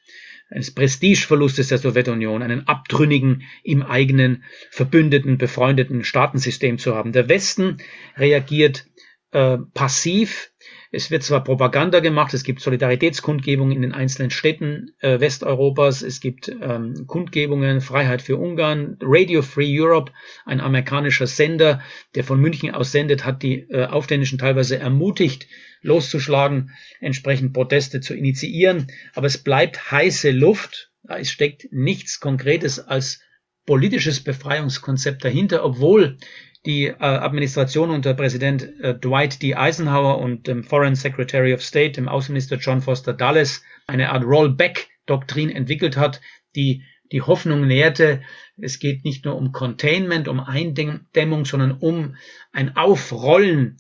[SPEAKER 1] eines Prestigeverlustes der Sowjetunion, einen abtrünnigen, im eigenen verbündeten, befreundeten Staatensystem zu haben. Der Westen reagiert äh, passiv es wird zwar Propaganda gemacht, es gibt Solidaritätskundgebungen in den einzelnen Städten äh, Westeuropas, es gibt ähm, Kundgebungen, Freiheit für Ungarn, Radio Free Europe, ein amerikanischer Sender, der von München aus sendet, hat die äh, Aufständischen teilweise ermutigt, loszuschlagen, entsprechend Proteste zu initiieren. Aber es bleibt heiße Luft. Es steckt nichts Konkretes als politisches Befreiungskonzept dahinter, obwohl die äh, Administration unter Präsident äh, Dwight D. Eisenhower und dem Foreign Secretary of State, dem Außenminister John Foster Dulles, eine Art Rollback-Doktrin entwickelt hat, die die Hoffnung nährte, es geht nicht nur um Containment, um Eindämmung, sondern um ein Aufrollen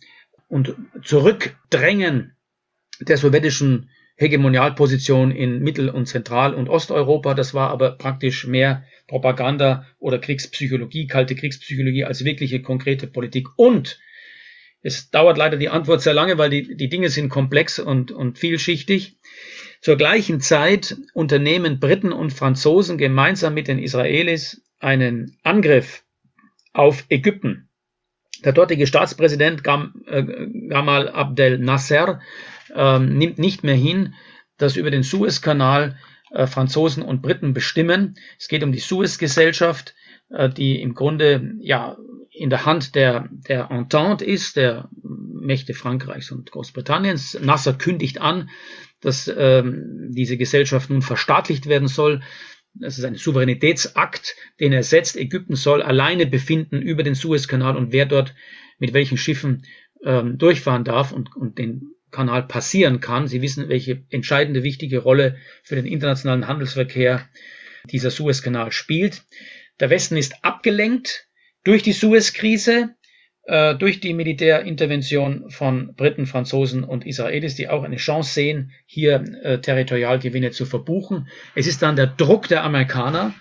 [SPEAKER 1] und Zurückdrängen der sowjetischen Hegemonialposition in Mittel- und Zentral- und Osteuropa. Das war aber praktisch mehr Propaganda oder Kriegspsychologie, kalte Kriegspsychologie als wirkliche konkrete Politik. Und es dauert leider die Antwort sehr lange, weil die, die Dinge sind komplex und, und vielschichtig. Zur gleichen Zeit unternehmen Briten und Franzosen gemeinsam mit den Israelis einen Angriff auf Ägypten. Der dortige Staatspräsident äh, Gamal Abdel Nasser ähm, nimmt nicht mehr hin, dass über den Suezkanal äh, Franzosen und Briten bestimmen. Es geht um die Suez-Gesellschaft, äh, die im Grunde ja in der Hand der, der Entente ist, der Mächte Frankreichs und Großbritanniens. Nasser kündigt an, dass ähm, diese Gesellschaft nun verstaatlicht werden soll. Das ist ein Souveränitätsakt, den er setzt. Ägypten soll alleine befinden über den Suezkanal und wer dort mit welchen Schiffen ähm, durchfahren darf und, und den Kanal passieren kann. Sie wissen, welche entscheidende, wichtige Rolle für den internationalen Handelsverkehr dieser Suezkanal spielt. Der Westen ist abgelenkt durch die Suezkrise, äh, durch die Militärintervention von Briten, Franzosen und Israelis, die auch eine Chance sehen, hier äh, Territorialgewinne zu verbuchen. Es ist dann der Druck der Amerikaner,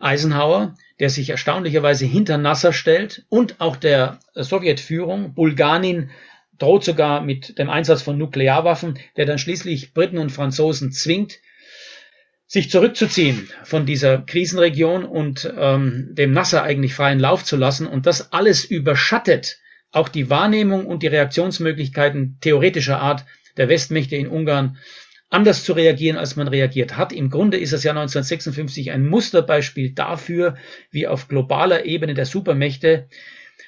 [SPEAKER 1] Eisenhower, der sich erstaunlicherweise hinter Nasser stellt und auch der Sowjetführung. Bulganin droht sogar mit dem Einsatz von Nuklearwaffen, der dann schließlich Briten und Franzosen zwingt, sich zurückzuziehen von dieser Krisenregion und ähm, dem Nasser eigentlich freien Lauf zu lassen. Und das alles überschattet auch die Wahrnehmung und die Reaktionsmöglichkeiten theoretischer Art der Westmächte in Ungarn anders zu reagieren, als man reagiert hat. Im Grunde ist das Jahr 1956 ein Musterbeispiel dafür, wie auf globaler Ebene der Supermächte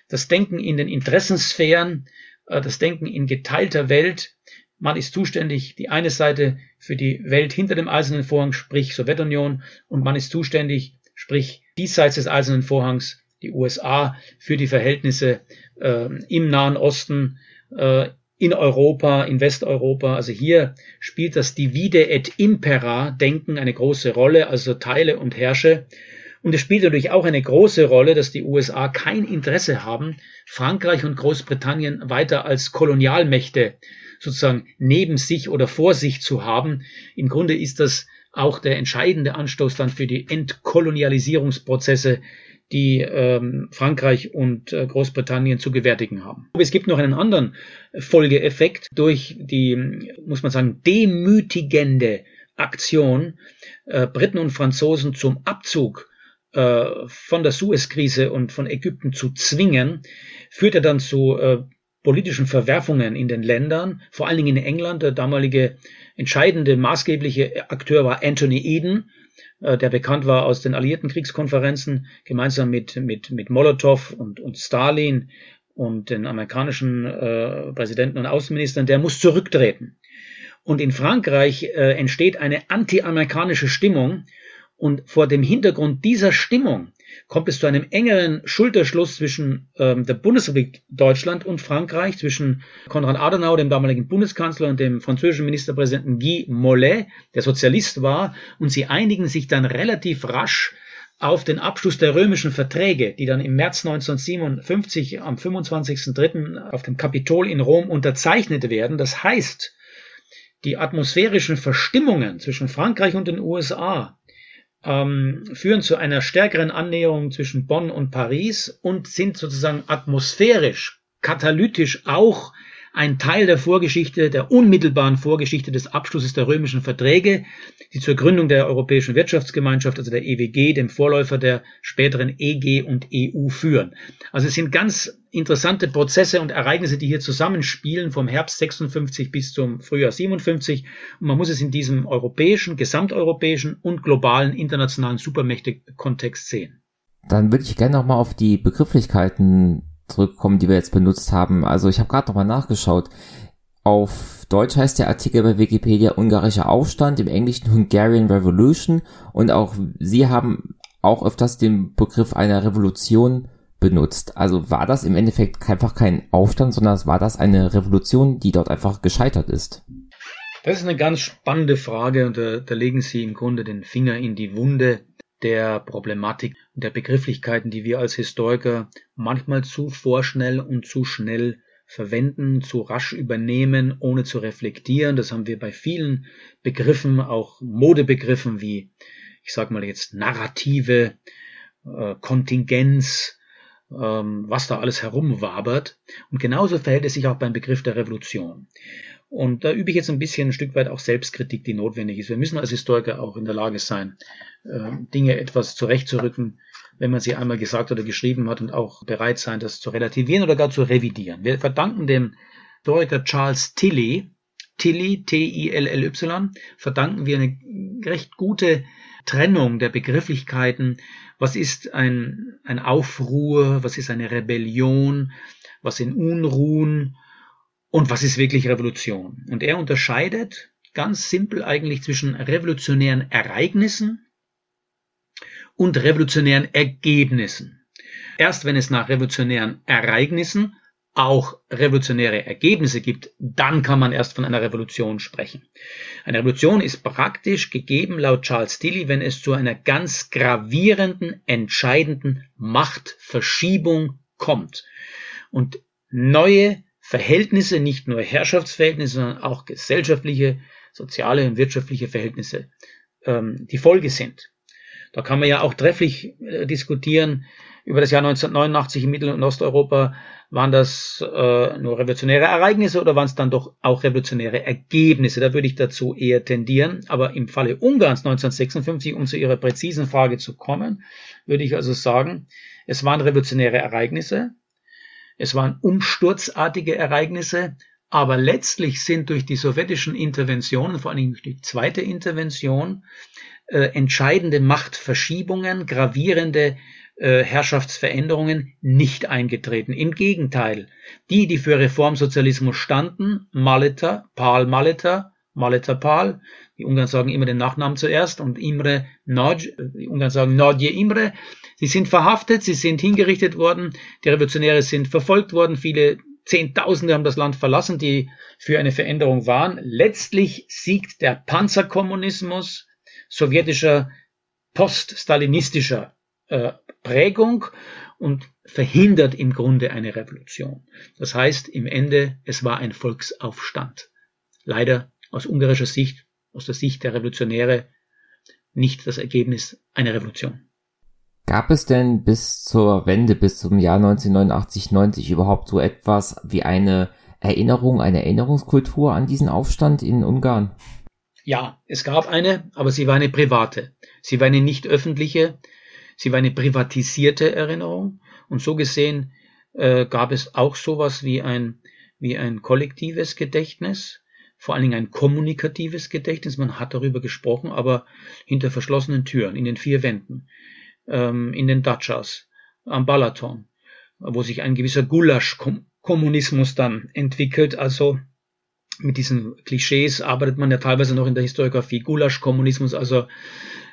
[SPEAKER 1] das Denken in den Interessensphären, das Denken in geteilter Welt man ist zuständig, die eine Seite für die Welt hinter dem Eisernen Vorhang, sprich Sowjetunion, und man ist zuständig, sprich diesseits des Eisernen Vorhangs, die USA, für die Verhältnisse äh, im Nahen Osten, äh, in Europa, in Westeuropa. Also hier spielt das Divide et Impera Denken eine große Rolle, also teile und herrsche. Und es spielt natürlich auch eine große Rolle, dass die USA kein Interesse haben, Frankreich und Großbritannien weiter als Kolonialmächte sozusagen neben sich oder vor sich zu haben. Im Grunde ist das auch der entscheidende Anstoß dann für die Entkolonialisierungsprozesse, die ähm, Frankreich und äh, Großbritannien zu gewärtigen haben. Aber es gibt noch einen anderen Folgeeffekt durch die, muss man sagen, demütigende Aktion äh, Briten und Franzosen zum Abzug von der Suezkrise und von Ägypten zu zwingen, führte dann zu äh, politischen Verwerfungen in den Ländern, vor allen Dingen in England. Der damalige entscheidende, maßgebliche Akteur war Anthony Eden, äh, der bekannt war aus den alliierten Kriegskonferenzen, gemeinsam mit, mit, mit Molotow und, und Stalin und den amerikanischen äh, Präsidenten und Außenministern, der muss zurücktreten. Und in Frankreich äh, entsteht eine anti-amerikanische Stimmung. Und vor dem Hintergrund dieser Stimmung kommt es zu einem engeren Schulterschluss zwischen ähm, der Bundesrepublik Deutschland und Frankreich, zwischen Konrad Adenauer, dem damaligen Bundeskanzler, und dem französischen Ministerpräsidenten Guy Mollet, der Sozialist war, und sie einigen sich dann relativ rasch auf den Abschluss der römischen Verträge, die dann im März 1957 am 25.03. auf dem Kapitol in Rom unterzeichnet werden. Das heißt, die atmosphärischen Verstimmungen zwischen Frankreich und den USA ähm, führen zu einer stärkeren Annäherung zwischen Bonn und Paris und sind sozusagen atmosphärisch, katalytisch auch ein Teil der Vorgeschichte, der unmittelbaren Vorgeschichte des Abschlusses der römischen Verträge, die zur Gründung der Europäischen Wirtschaftsgemeinschaft, also der EWG, dem Vorläufer der späteren EG und EU führen. Also es sind ganz interessante Prozesse und Ereignisse, die hier zusammenspielen vom Herbst 56 bis zum Frühjahr 57. Und man muss es in diesem europäischen, gesamteuropäischen und globalen internationalen Supermächte-Kontext sehen.
[SPEAKER 2] Dann würde ich gerne nochmal auf die Begrifflichkeiten zurückkommen, die wir jetzt benutzt haben. Also ich habe gerade nochmal nachgeschaut. Auf Deutsch heißt der Artikel bei Wikipedia ungarischer Aufstand, im Englischen Hungarian Revolution und auch Sie haben auch öfters den Begriff einer Revolution benutzt. Also war das im Endeffekt einfach kein Aufstand, sondern war das eine Revolution, die dort einfach gescheitert ist?
[SPEAKER 1] Das ist eine ganz spannende Frage und da, da legen Sie im Grunde den Finger in die Wunde der Problematik der Begrifflichkeiten, die wir als Historiker manchmal zu vorschnell und zu schnell verwenden, zu rasch übernehmen, ohne zu reflektieren. Das haben wir bei vielen Begriffen, auch Modebegriffen wie, ich sage mal jetzt, Narrative, äh, Kontingenz, was da alles herumwabert. Und genauso verhält es sich auch beim Begriff der Revolution. Und da übe ich jetzt ein bisschen ein Stück weit auch Selbstkritik, die notwendig ist. Wir müssen als Historiker auch in der Lage sein, äh, Dinge etwas zurechtzurücken, wenn man sie einmal gesagt oder geschrieben hat und auch bereit sein, das zu relativieren oder gar zu revidieren. Wir verdanken dem Historiker Charles Tilly, Tilly, T-I-L-L-Y, verdanken wir eine recht gute Trennung der Begrifflichkeiten. Was ist ein, ein Aufruhr? Was ist eine Rebellion? Was sind Unruhen? und was ist wirklich Revolution. Und er unterscheidet ganz simpel eigentlich zwischen revolutionären Ereignissen und revolutionären Ergebnissen. Erst wenn es nach revolutionären Ereignissen auch revolutionäre Ergebnisse gibt, dann kann man erst von einer Revolution sprechen. Eine Revolution ist praktisch gegeben laut Charles Tilly, wenn es zu einer ganz gravierenden, entscheidenden Machtverschiebung kommt und neue Verhältnisse, nicht nur Herrschaftsverhältnisse, sondern auch gesellschaftliche, soziale und wirtschaftliche Verhältnisse ähm, die Folge sind. Da kann man ja auch trefflich äh, diskutieren über das Jahr 1989 in Mittel- und Osteuropa. Waren das äh, nur revolutionäre Ereignisse oder waren es dann doch auch revolutionäre Ergebnisse? Da würde ich dazu eher tendieren. Aber im Falle Ungarns 1956, um zu Ihrer präzisen Frage zu kommen, würde ich also sagen, es waren revolutionäre Ereignisse, es waren umsturzartige Ereignisse, aber letztlich sind durch die sowjetischen Interventionen, vor allem durch die zweite Intervention, äh, entscheidende Machtverschiebungen, gravierende äh, Herrschaftsveränderungen nicht eingetreten. Im Gegenteil, die, die für Reformsozialismus standen, Maleta, Paul Maleta, Maleta Pal, die Ungarn sagen immer den Nachnamen zuerst und Imre Nagy, die Ungarn sagen Nadje Imre, Sie sind verhaftet, sie sind hingerichtet worden, die Revolutionäre sind verfolgt worden, viele Zehntausende haben das Land verlassen, die für eine Veränderung waren. Letztlich siegt der Panzerkommunismus sowjetischer poststalinistischer äh, Prägung und verhindert im Grunde eine Revolution. Das heißt im Ende, es war ein Volksaufstand. Leider aus ungarischer Sicht, aus der Sicht der Revolutionäre, nicht das Ergebnis einer Revolution.
[SPEAKER 2] Gab es denn bis zur Wende, bis zum Jahr 1989, 90 überhaupt so etwas wie eine Erinnerung, eine Erinnerungskultur an diesen Aufstand in Ungarn?
[SPEAKER 1] Ja, es gab eine, aber sie war eine private. Sie war eine nicht öffentliche, sie war eine privatisierte Erinnerung. Und so gesehen äh, gab es auch sowas wie ein, wie ein kollektives Gedächtnis, vor allen Dingen ein kommunikatives Gedächtnis. Man hat darüber gesprochen, aber hinter verschlossenen Türen, in den vier Wänden ähm, in den Dachas am Balaton, wo sich ein gewisser Gulasch-Kommunismus dann entwickelt. Also mit diesen Klischees arbeitet man ja teilweise noch in der Historiografie. Gulasch-Kommunismus, also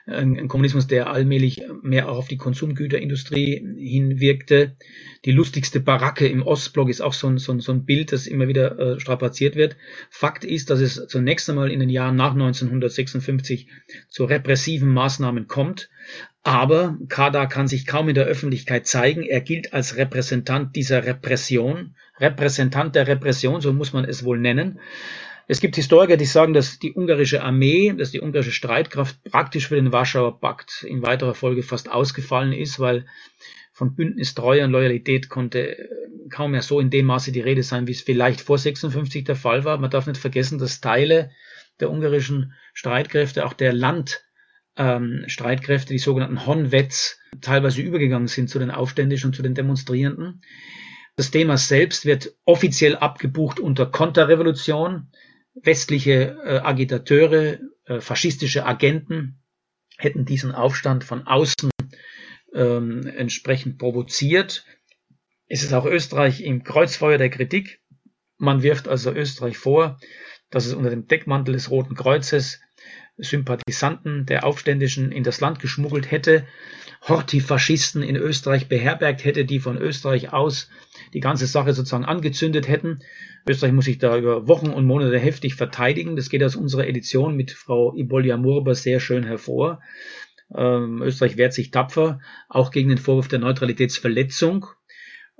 [SPEAKER 1] ein, Kommunismus, der allmählich mehr auch auf die Konsumgüterindustrie hinwirkte. Die lustigste Baracke im Ostblock ist auch so ein, so ein, so ein Bild, das immer wieder äh, strapaziert wird. Fakt ist, dass es zunächst einmal in den Jahren nach 1956 zu repressiven Maßnahmen kommt. Aber Kada kann sich kaum in der Öffentlichkeit zeigen. Er gilt als Repräsentant dieser Repression, Repräsentant der Repression, so muss man es wohl nennen. Es gibt Historiker, die sagen, dass die ungarische Armee, dass die ungarische Streitkraft praktisch für den Warschauer Pakt in weiterer Folge fast ausgefallen ist, weil von Bündnistreue und Loyalität konnte äh, kaum mehr so in dem Maße die Rede sein, wie es vielleicht vor 56 der Fall war. Man darf nicht vergessen, dass Teile der ungarischen Streitkräfte, auch der Landstreitkräfte, ähm, die sogenannten Honvets, teilweise übergegangen sind zu den Aufständischen und zu den Demonstrierenden. Das Thema selbst wird offiziell abgebucht unter Konterrevolution westliche äh, Agitateure, äh, faschistische Agenten hätten diesen Aufstand von außen ähm, entsprechend provoziert. Es ist auch Österreich im Kreuzfeuer der Kritik. Man wirft also Österreich vor, dass es unter dem Deckmantel des Roten Kreuzes Sympathisanten der Aufständischen in das Land geschmuggelt hätte, Horti-Faschisten in Österreich beherbergt hätte, die von Österreich aus die ganze Sache sozusagen angezündet hätten. Österreich muss sich da über Wochen und Monate heftig verteidigen. Das geht aus unserer Edition mit Frau Ibolia Murba sehr schön hervor. Ähm, Österreich wehrt sich tapfer, auch gegen den Vorwurf der Neutralitätsverletzung.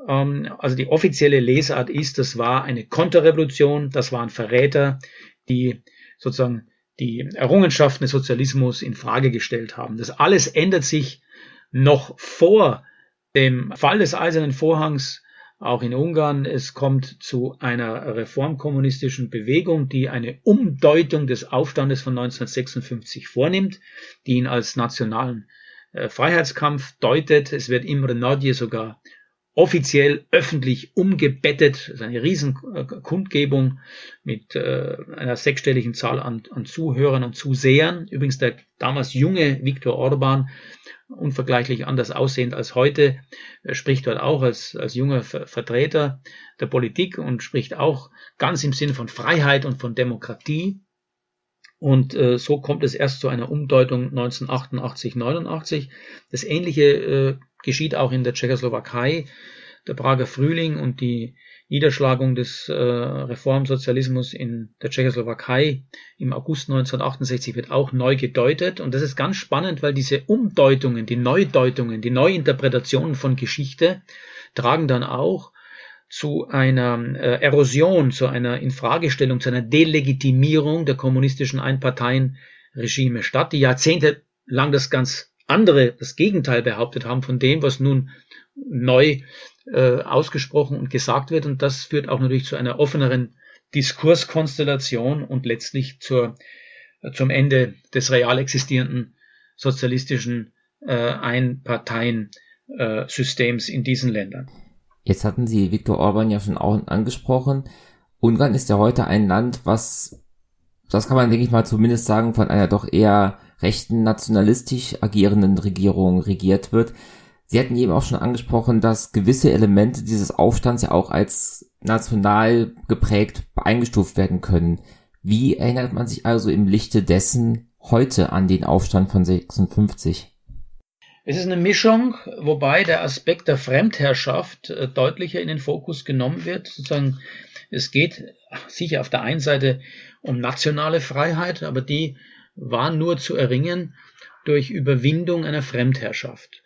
[SPEAKER 1] Ähm, also die offizielle Lesart ist, das war eine Konterrevolution, das waren Verräter, die sozusagen die Errungenschaften des Sozialismus in Frage gestellt haben. Das alles ändert sich noch vor dem Fall des Eisernen Vorhangs auch in Ungarn. Es kommt zu einer reformkommunistischen Bewegung, die eine Umdeutung des Aufstandes von 1956 vornimmt, die ihn als nationalen äh, Freiheitskampf deutet. Es wird Imre Nagy sogar offiziell öffentlich umgebettet. Das ist eine Riesenkundgebung mit äh, einer sechsstelligen Zahl an, an Zuhörern und Zusehern. Übrigens der damals junge Viktor Orban unvergleichlich anders aussehend als heute, er spricht dort auch als, als junger Vertreter der Politik und spricht auch ganz im Sinne von Freiheit und von Demokratie. Und äh, so kommt es erst zu einer Umdeutung 1988, 89. Das Ähnliche äh, geschieht auch in der Tschechoslowakei. Der Prager Frühling und die Niederschlagung des äh, Reformsozialismus in der Tschechoslowakei im August 1968 wird auch neu gedeutet. Und das ist ganz spannend, weil diese Umdeutungen, die Neudeutungen, die Neuinterpretationen von Geschichte tragen dann auch zu einer äh, Erosion, zu einer Infragestellung, zu einer Delegitimierung der kommunistischen Einparteienregime statt, die jahrzehntelang das ganz andere, das Gegenteil behauptet haben von dem, was nun neu äh, ausgesprochen und gesagt wird. Und das führt auch natürlich zu einer offeneren Diskurskonstellation und letztlich zur, äh, zum Ende des real existierenden sozialistischen äh, Einparteiensystems in diesen Ländern.
[SPEAKER 2] Jetzt hatten Sie Viktor Orban ja schon auch angesprochen. Ungarn ist ja heute ein Land, was, das kann man, denke ich mal, zumindest sagen, von einer doch eher rechten nationalistisch agierenden Regierung regiert wird. Sie hatten eben auch schon angesprochen, dass gewisse Elemente dieses Aufstands ja auch als national geprägt eingestuft werden können. Wie erinnert man sich also im Lichte dessen heute an den Aufstand von 56?
[SPEAKER 1] Es ist eine Mischung, wobei der Aspekt der Fremdherrschaft äh, deutlicher in den Fokus genommen wird. Sozusagen, es geht sicher auf der einen Seite um nationale Freiheit, aber die war nur zu erringen durch Überwindung einer Fremdherrschaft.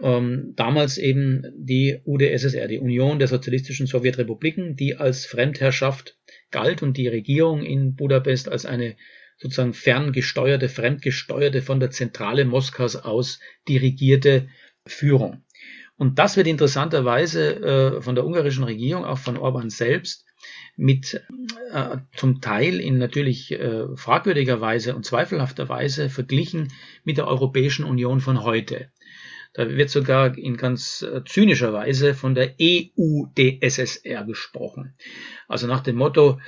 [SPEAKER 1] Ähm, damals eben die UdSSR, die Union der Sozialistischen Sowjetrepubliken, die als Fremdherrschaft galt und die Regierung in Budapest als eine sozusagen ferngesteuerte, fremdgesteuerte, von der Zentrale Moskaus aus dirigierte Führung. Und das wird interessanterweise äh, von der ungarischen Regierung, auch von Orban selbst, mit äh, zum Teil in natürlich äh, fragwürdiger Weise und zweifelhafter Weise verglichen mit der Europäischen Union von heute. Da wird sogar in ganz äh, zynischer Weise von der EU-DSSR gesprochen. Also nach dem Motto,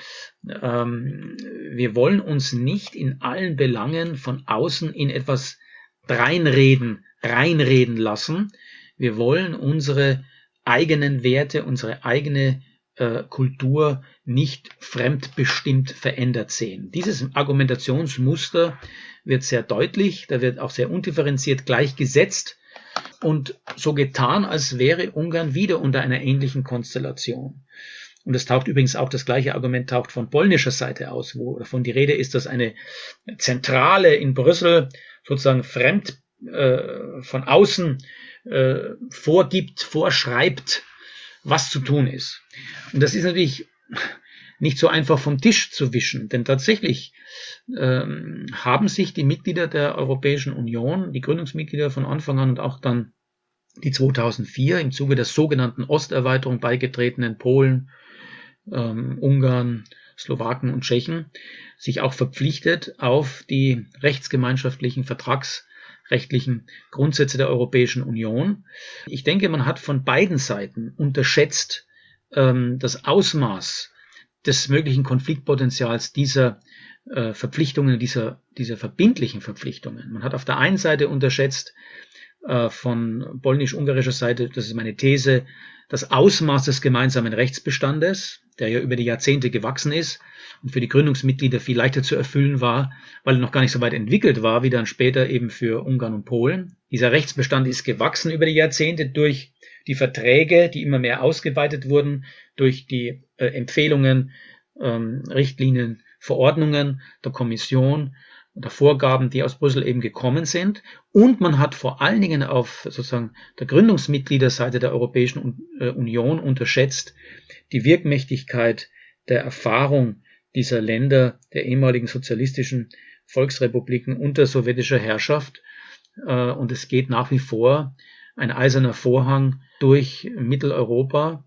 [SPEAKER 1] ähm, wir wollen uns nicht in allen Belangen von außen in etwas reinreden, reinreden lassen. Wir wollen unsere eigenen Werte, unsere eigene äh, Kultur nicht fremdbestimmt verändert sehen. Dieses Argumentationsmuster wird sehr deutlich, da wird auch sehr undifferenziert gleichgesetzt und so getan, als wäre Ungarn wieder unter einer ähnlichen Konstellation. Und es taucht übrigens auch das gleiche Argument taucht von polnischer Seite aus, wo davon die Rede ist, dass eine Zentrale in Brüssel sozusagen fremd äh, von außen äh, vorgibt, vorschreibt, was zu tun ist. Und das ist natürlich nicht so einfach vom Tisch zu wischen, denn tatsächlich ähm, haben sich die Mitglieder der Europäischen Union, die Gründungsmitglieder von Anfang an und auch dann die 2004 im Zuge der sogenannten Osterweiterung beigetretenen Polen, ähm, Ungarn, Slowaken und Tschechen sich auch verpflichtet auf die rechtsgemeinschaftlichen vertragsrechtlichen Grundsätze der Europäischen Union. Ich denke, man hat von beiden Seiten unterschätzt ähm, das Ausmaß des möglichen Konfliktpotenzials dieser äh, Verpflichtungen, dieser, dieser verbindlichen Verpflichtungen. Man hat auf der einen Seite unterschätzt, äh, von polnisch-ungarischer Seite, das ist meine These, das Ausmaß des gemeinsamen Rechtsbestandes, der ja über die Jahrzehnte gewachsen ist und für die Gründungsmitglieder viel leichter zu erfüllen war, weil er noch gar nicht so weit entwickelt war, wie dann später eben für Ungarn und Polen. Dieser Rechtsbestand ist gewachsen über die Jahrzehnte durch die Verträge, die immer mehr ausgeweitet wurden, durch die äh, Empfehlungen, ähm, Richtlinien, Verordnungen der Kommission oder Vorgaben, die aus Brüssel eben gekommen sind. Und man hat vor allen Dingen auf sozusagen der Gründungsmitgliederseite der Europäischen äh, Union unterschätzt die Wirkmächtigkeit der Erfahrung dieser Länder der ehemaligen sozialistischen Volksrepubliken unter sowjetischer Herrschaft. Äh, und es geht nach wie vor ein eiserner Vorhang durch Mitteleuropa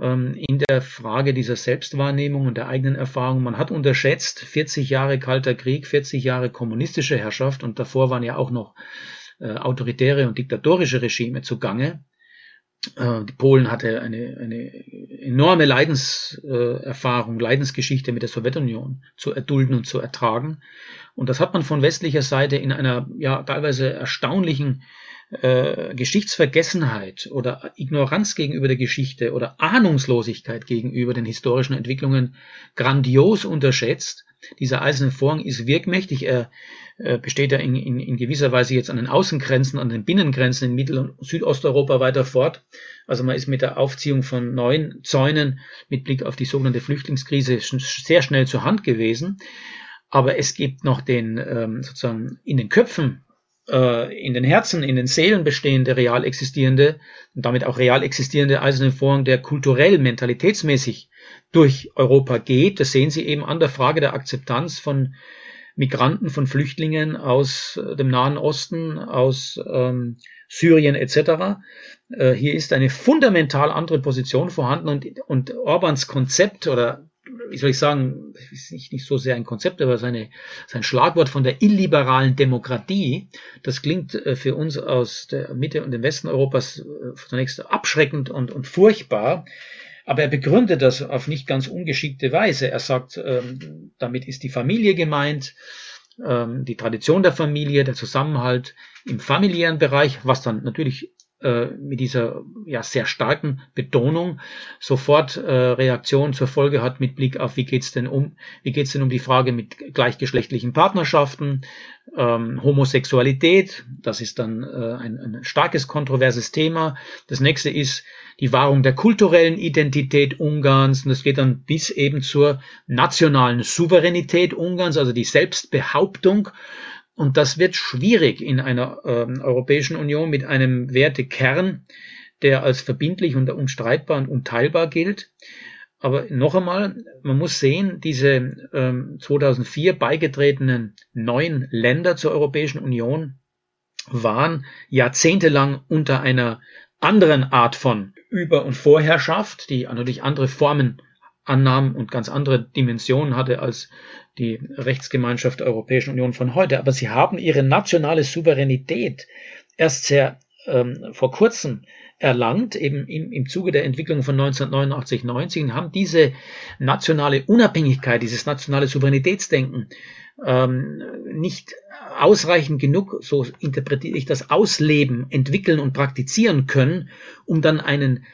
[SPEAKER 1] ähm, in der Frage dieser Selbstwahrnehmung und der eigenen Erfahrung. Man hat unterschätzt 40 Jahre Kalter Krieg, 40 Jahre kommunistische Herrschaft und davor waren ja auch noch äh, autoritäre und diktatorische Regime zugange. Äh, die Polen hatte eine, eine enorme Leidenserfahrung, Leidensgeschichte mit der Sowjetunion zu erdulden und zu ertragen. Und das hat man von westlicher Seite in einer ja teilweise erstaunlichen äh, Geschichtsvergessenheit oder Ignoranz gegenüber der Geschichte oder Ahnungslosigkeit gegenüber den historischen Entwicklungen grandios unterschätzt. Dieser eiserne Vorhang ist wirkmächtig. Er äh, besteht ja in, in, in gewisser Weise jetzt an den Außengrenzen, an den Binnengrenzen in Mittel- und Südosteuropa weiter fort. Also man ist mit der Aufziehung von neuen Zäunen mit Blick auf die sogenannte Flüchtlingskrise sehr schnell zur Hand gewesen. Aber es gibt noch den ähm, sozusagen in den Köpfen in den Herzen, in den Seelen bestehende, real existierende und damit auch real existierende eiserne Vorhang, der kulturell, mentalitätsmäßig durch Europa geht. Das sehen Sie eben an der Frage der Akzeptanz von Migranten, von Flüchtlingen aus äh, dem Nahen Osten, aus ähm, Syrien etc. Äh, hier ist eine fundamental andere Position vorhanden und, und Orbans Konzept oder wie soll ich sagen, ist nicht, nicht so sehr ein Konzept, aber seine, sein Schlagwort von der illiberalen Demokratie, das klingt äh, für uns aus der Mitte und dem Westen Europas äh, zunächst abschreckend und, und furchtbar. Aber er begründet das auf nicht ganz ungeschickte Weise. Er sagt, ähm, damit ist die Familie gemeint, ähm, die Tradition der Familie, der Zusammenhalt im familiären Bereich, was dann natürlich äh, mit dieser ja sehr starken Betonung. Sofort äh, Reaktion zur Folge hat mit Blick auf wie geht's denn um wie geht's denn um die Frage mit gleichgeschlechtlichen Partnerschaften ähm, Homosexualität das ist dann äh, ein, ein starkes kontroverses Thema. Das nächste ist die Wahrung der kulturellen Identität Ungarns und das geht dann bis eben zur nationalen Souveränität Ungarns also die Selbstbehauptung und das wird schwierig in einer äh, Europäischen Union mit einem Wertekern, der als verbindlich und unstreitbar und unteilbar gilt. Aber noch einmal, man muss sehen, diese ähm, 2004 beigetretenen neuen Länder zur Europäischen Union waren jahrzehntelang unter einer anderen Art von Über- und Vorherrschaft, die natürlich andere Formen annahm und ganz andere Dimensionen hatte als die Rechtsgemeinschaft der Europäischen Union von heute. Aber sie haben ihre nationale Souveränität erst sehr ähm, vor kurzem erlangt, eben im, im Zuge der Entwicklung von 1989, 90 und haben diese nationale Unabhängigkeit, dieses nationale Souveränitätsdenken ähm, nicht ausreichend genug, so interpretiere ich das, ausleben, entwickeln und praktizieren können, um dann einen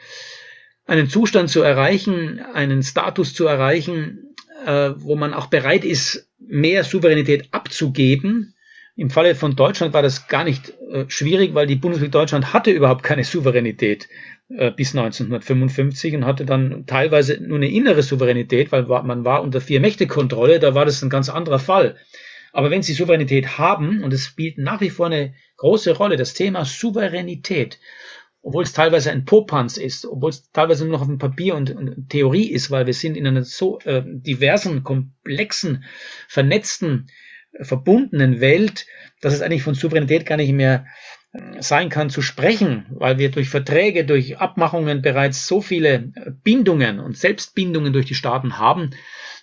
[SPEAKER 1] einen Zustand zu erreichen, einen Status zu erreichen, äh, wo man auch bereit ist, mehr Souveränität abzugeben. Im Falle von Deutschland war das gar nicht äh, schwierig, weil die Bundesrepublik Deutschland hatte überhaupt keine Souveränität äh, bis 1955 und hatte dann teilweise nur eine innere Souveränität, weil man war unter Vier-Mächte-Kontrolle, da war das ein ganz anderer Fall. Aber wenn Sie Souveränität haben, und es spielt nach wie vor eine große Rolle, das Thema Souveränität, obwohl es teilweise ein Popanz ist, obwohl es teilweise nur noch auf dem Papier und, und Theorie ist, weil wir sind in einer so äh, diversen, komplexen, vernetzten, äh, verbundenen Welt, dass es eigentlich von Souveränität gar nicht mehr äh, sein kann zu sprechen, weil wir durch Verträge, durch Abmachungen bereits so viele äh, Bindungen und Selbstbindungen durch die Staaten haben.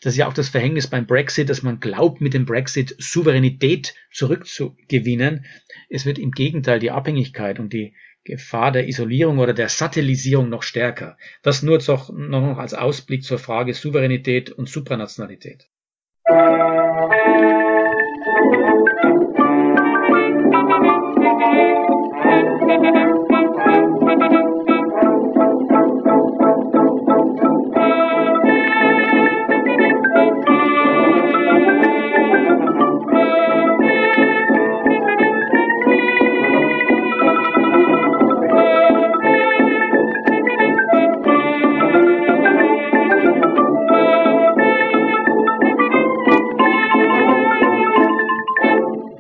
[SPEAKER 1] Das ist ja auch das Verhängnis beim Brexit, dass man glaubt, mit dem Brexit Souveränität zurückzugewinnen. Es wird im Gegenteil die Abhängigkeit und die Gefahr der Isolierung oder der Satellisierung noch stärker. Das nur noch als Ausblick zur Frage Souveränität und Supranationalität.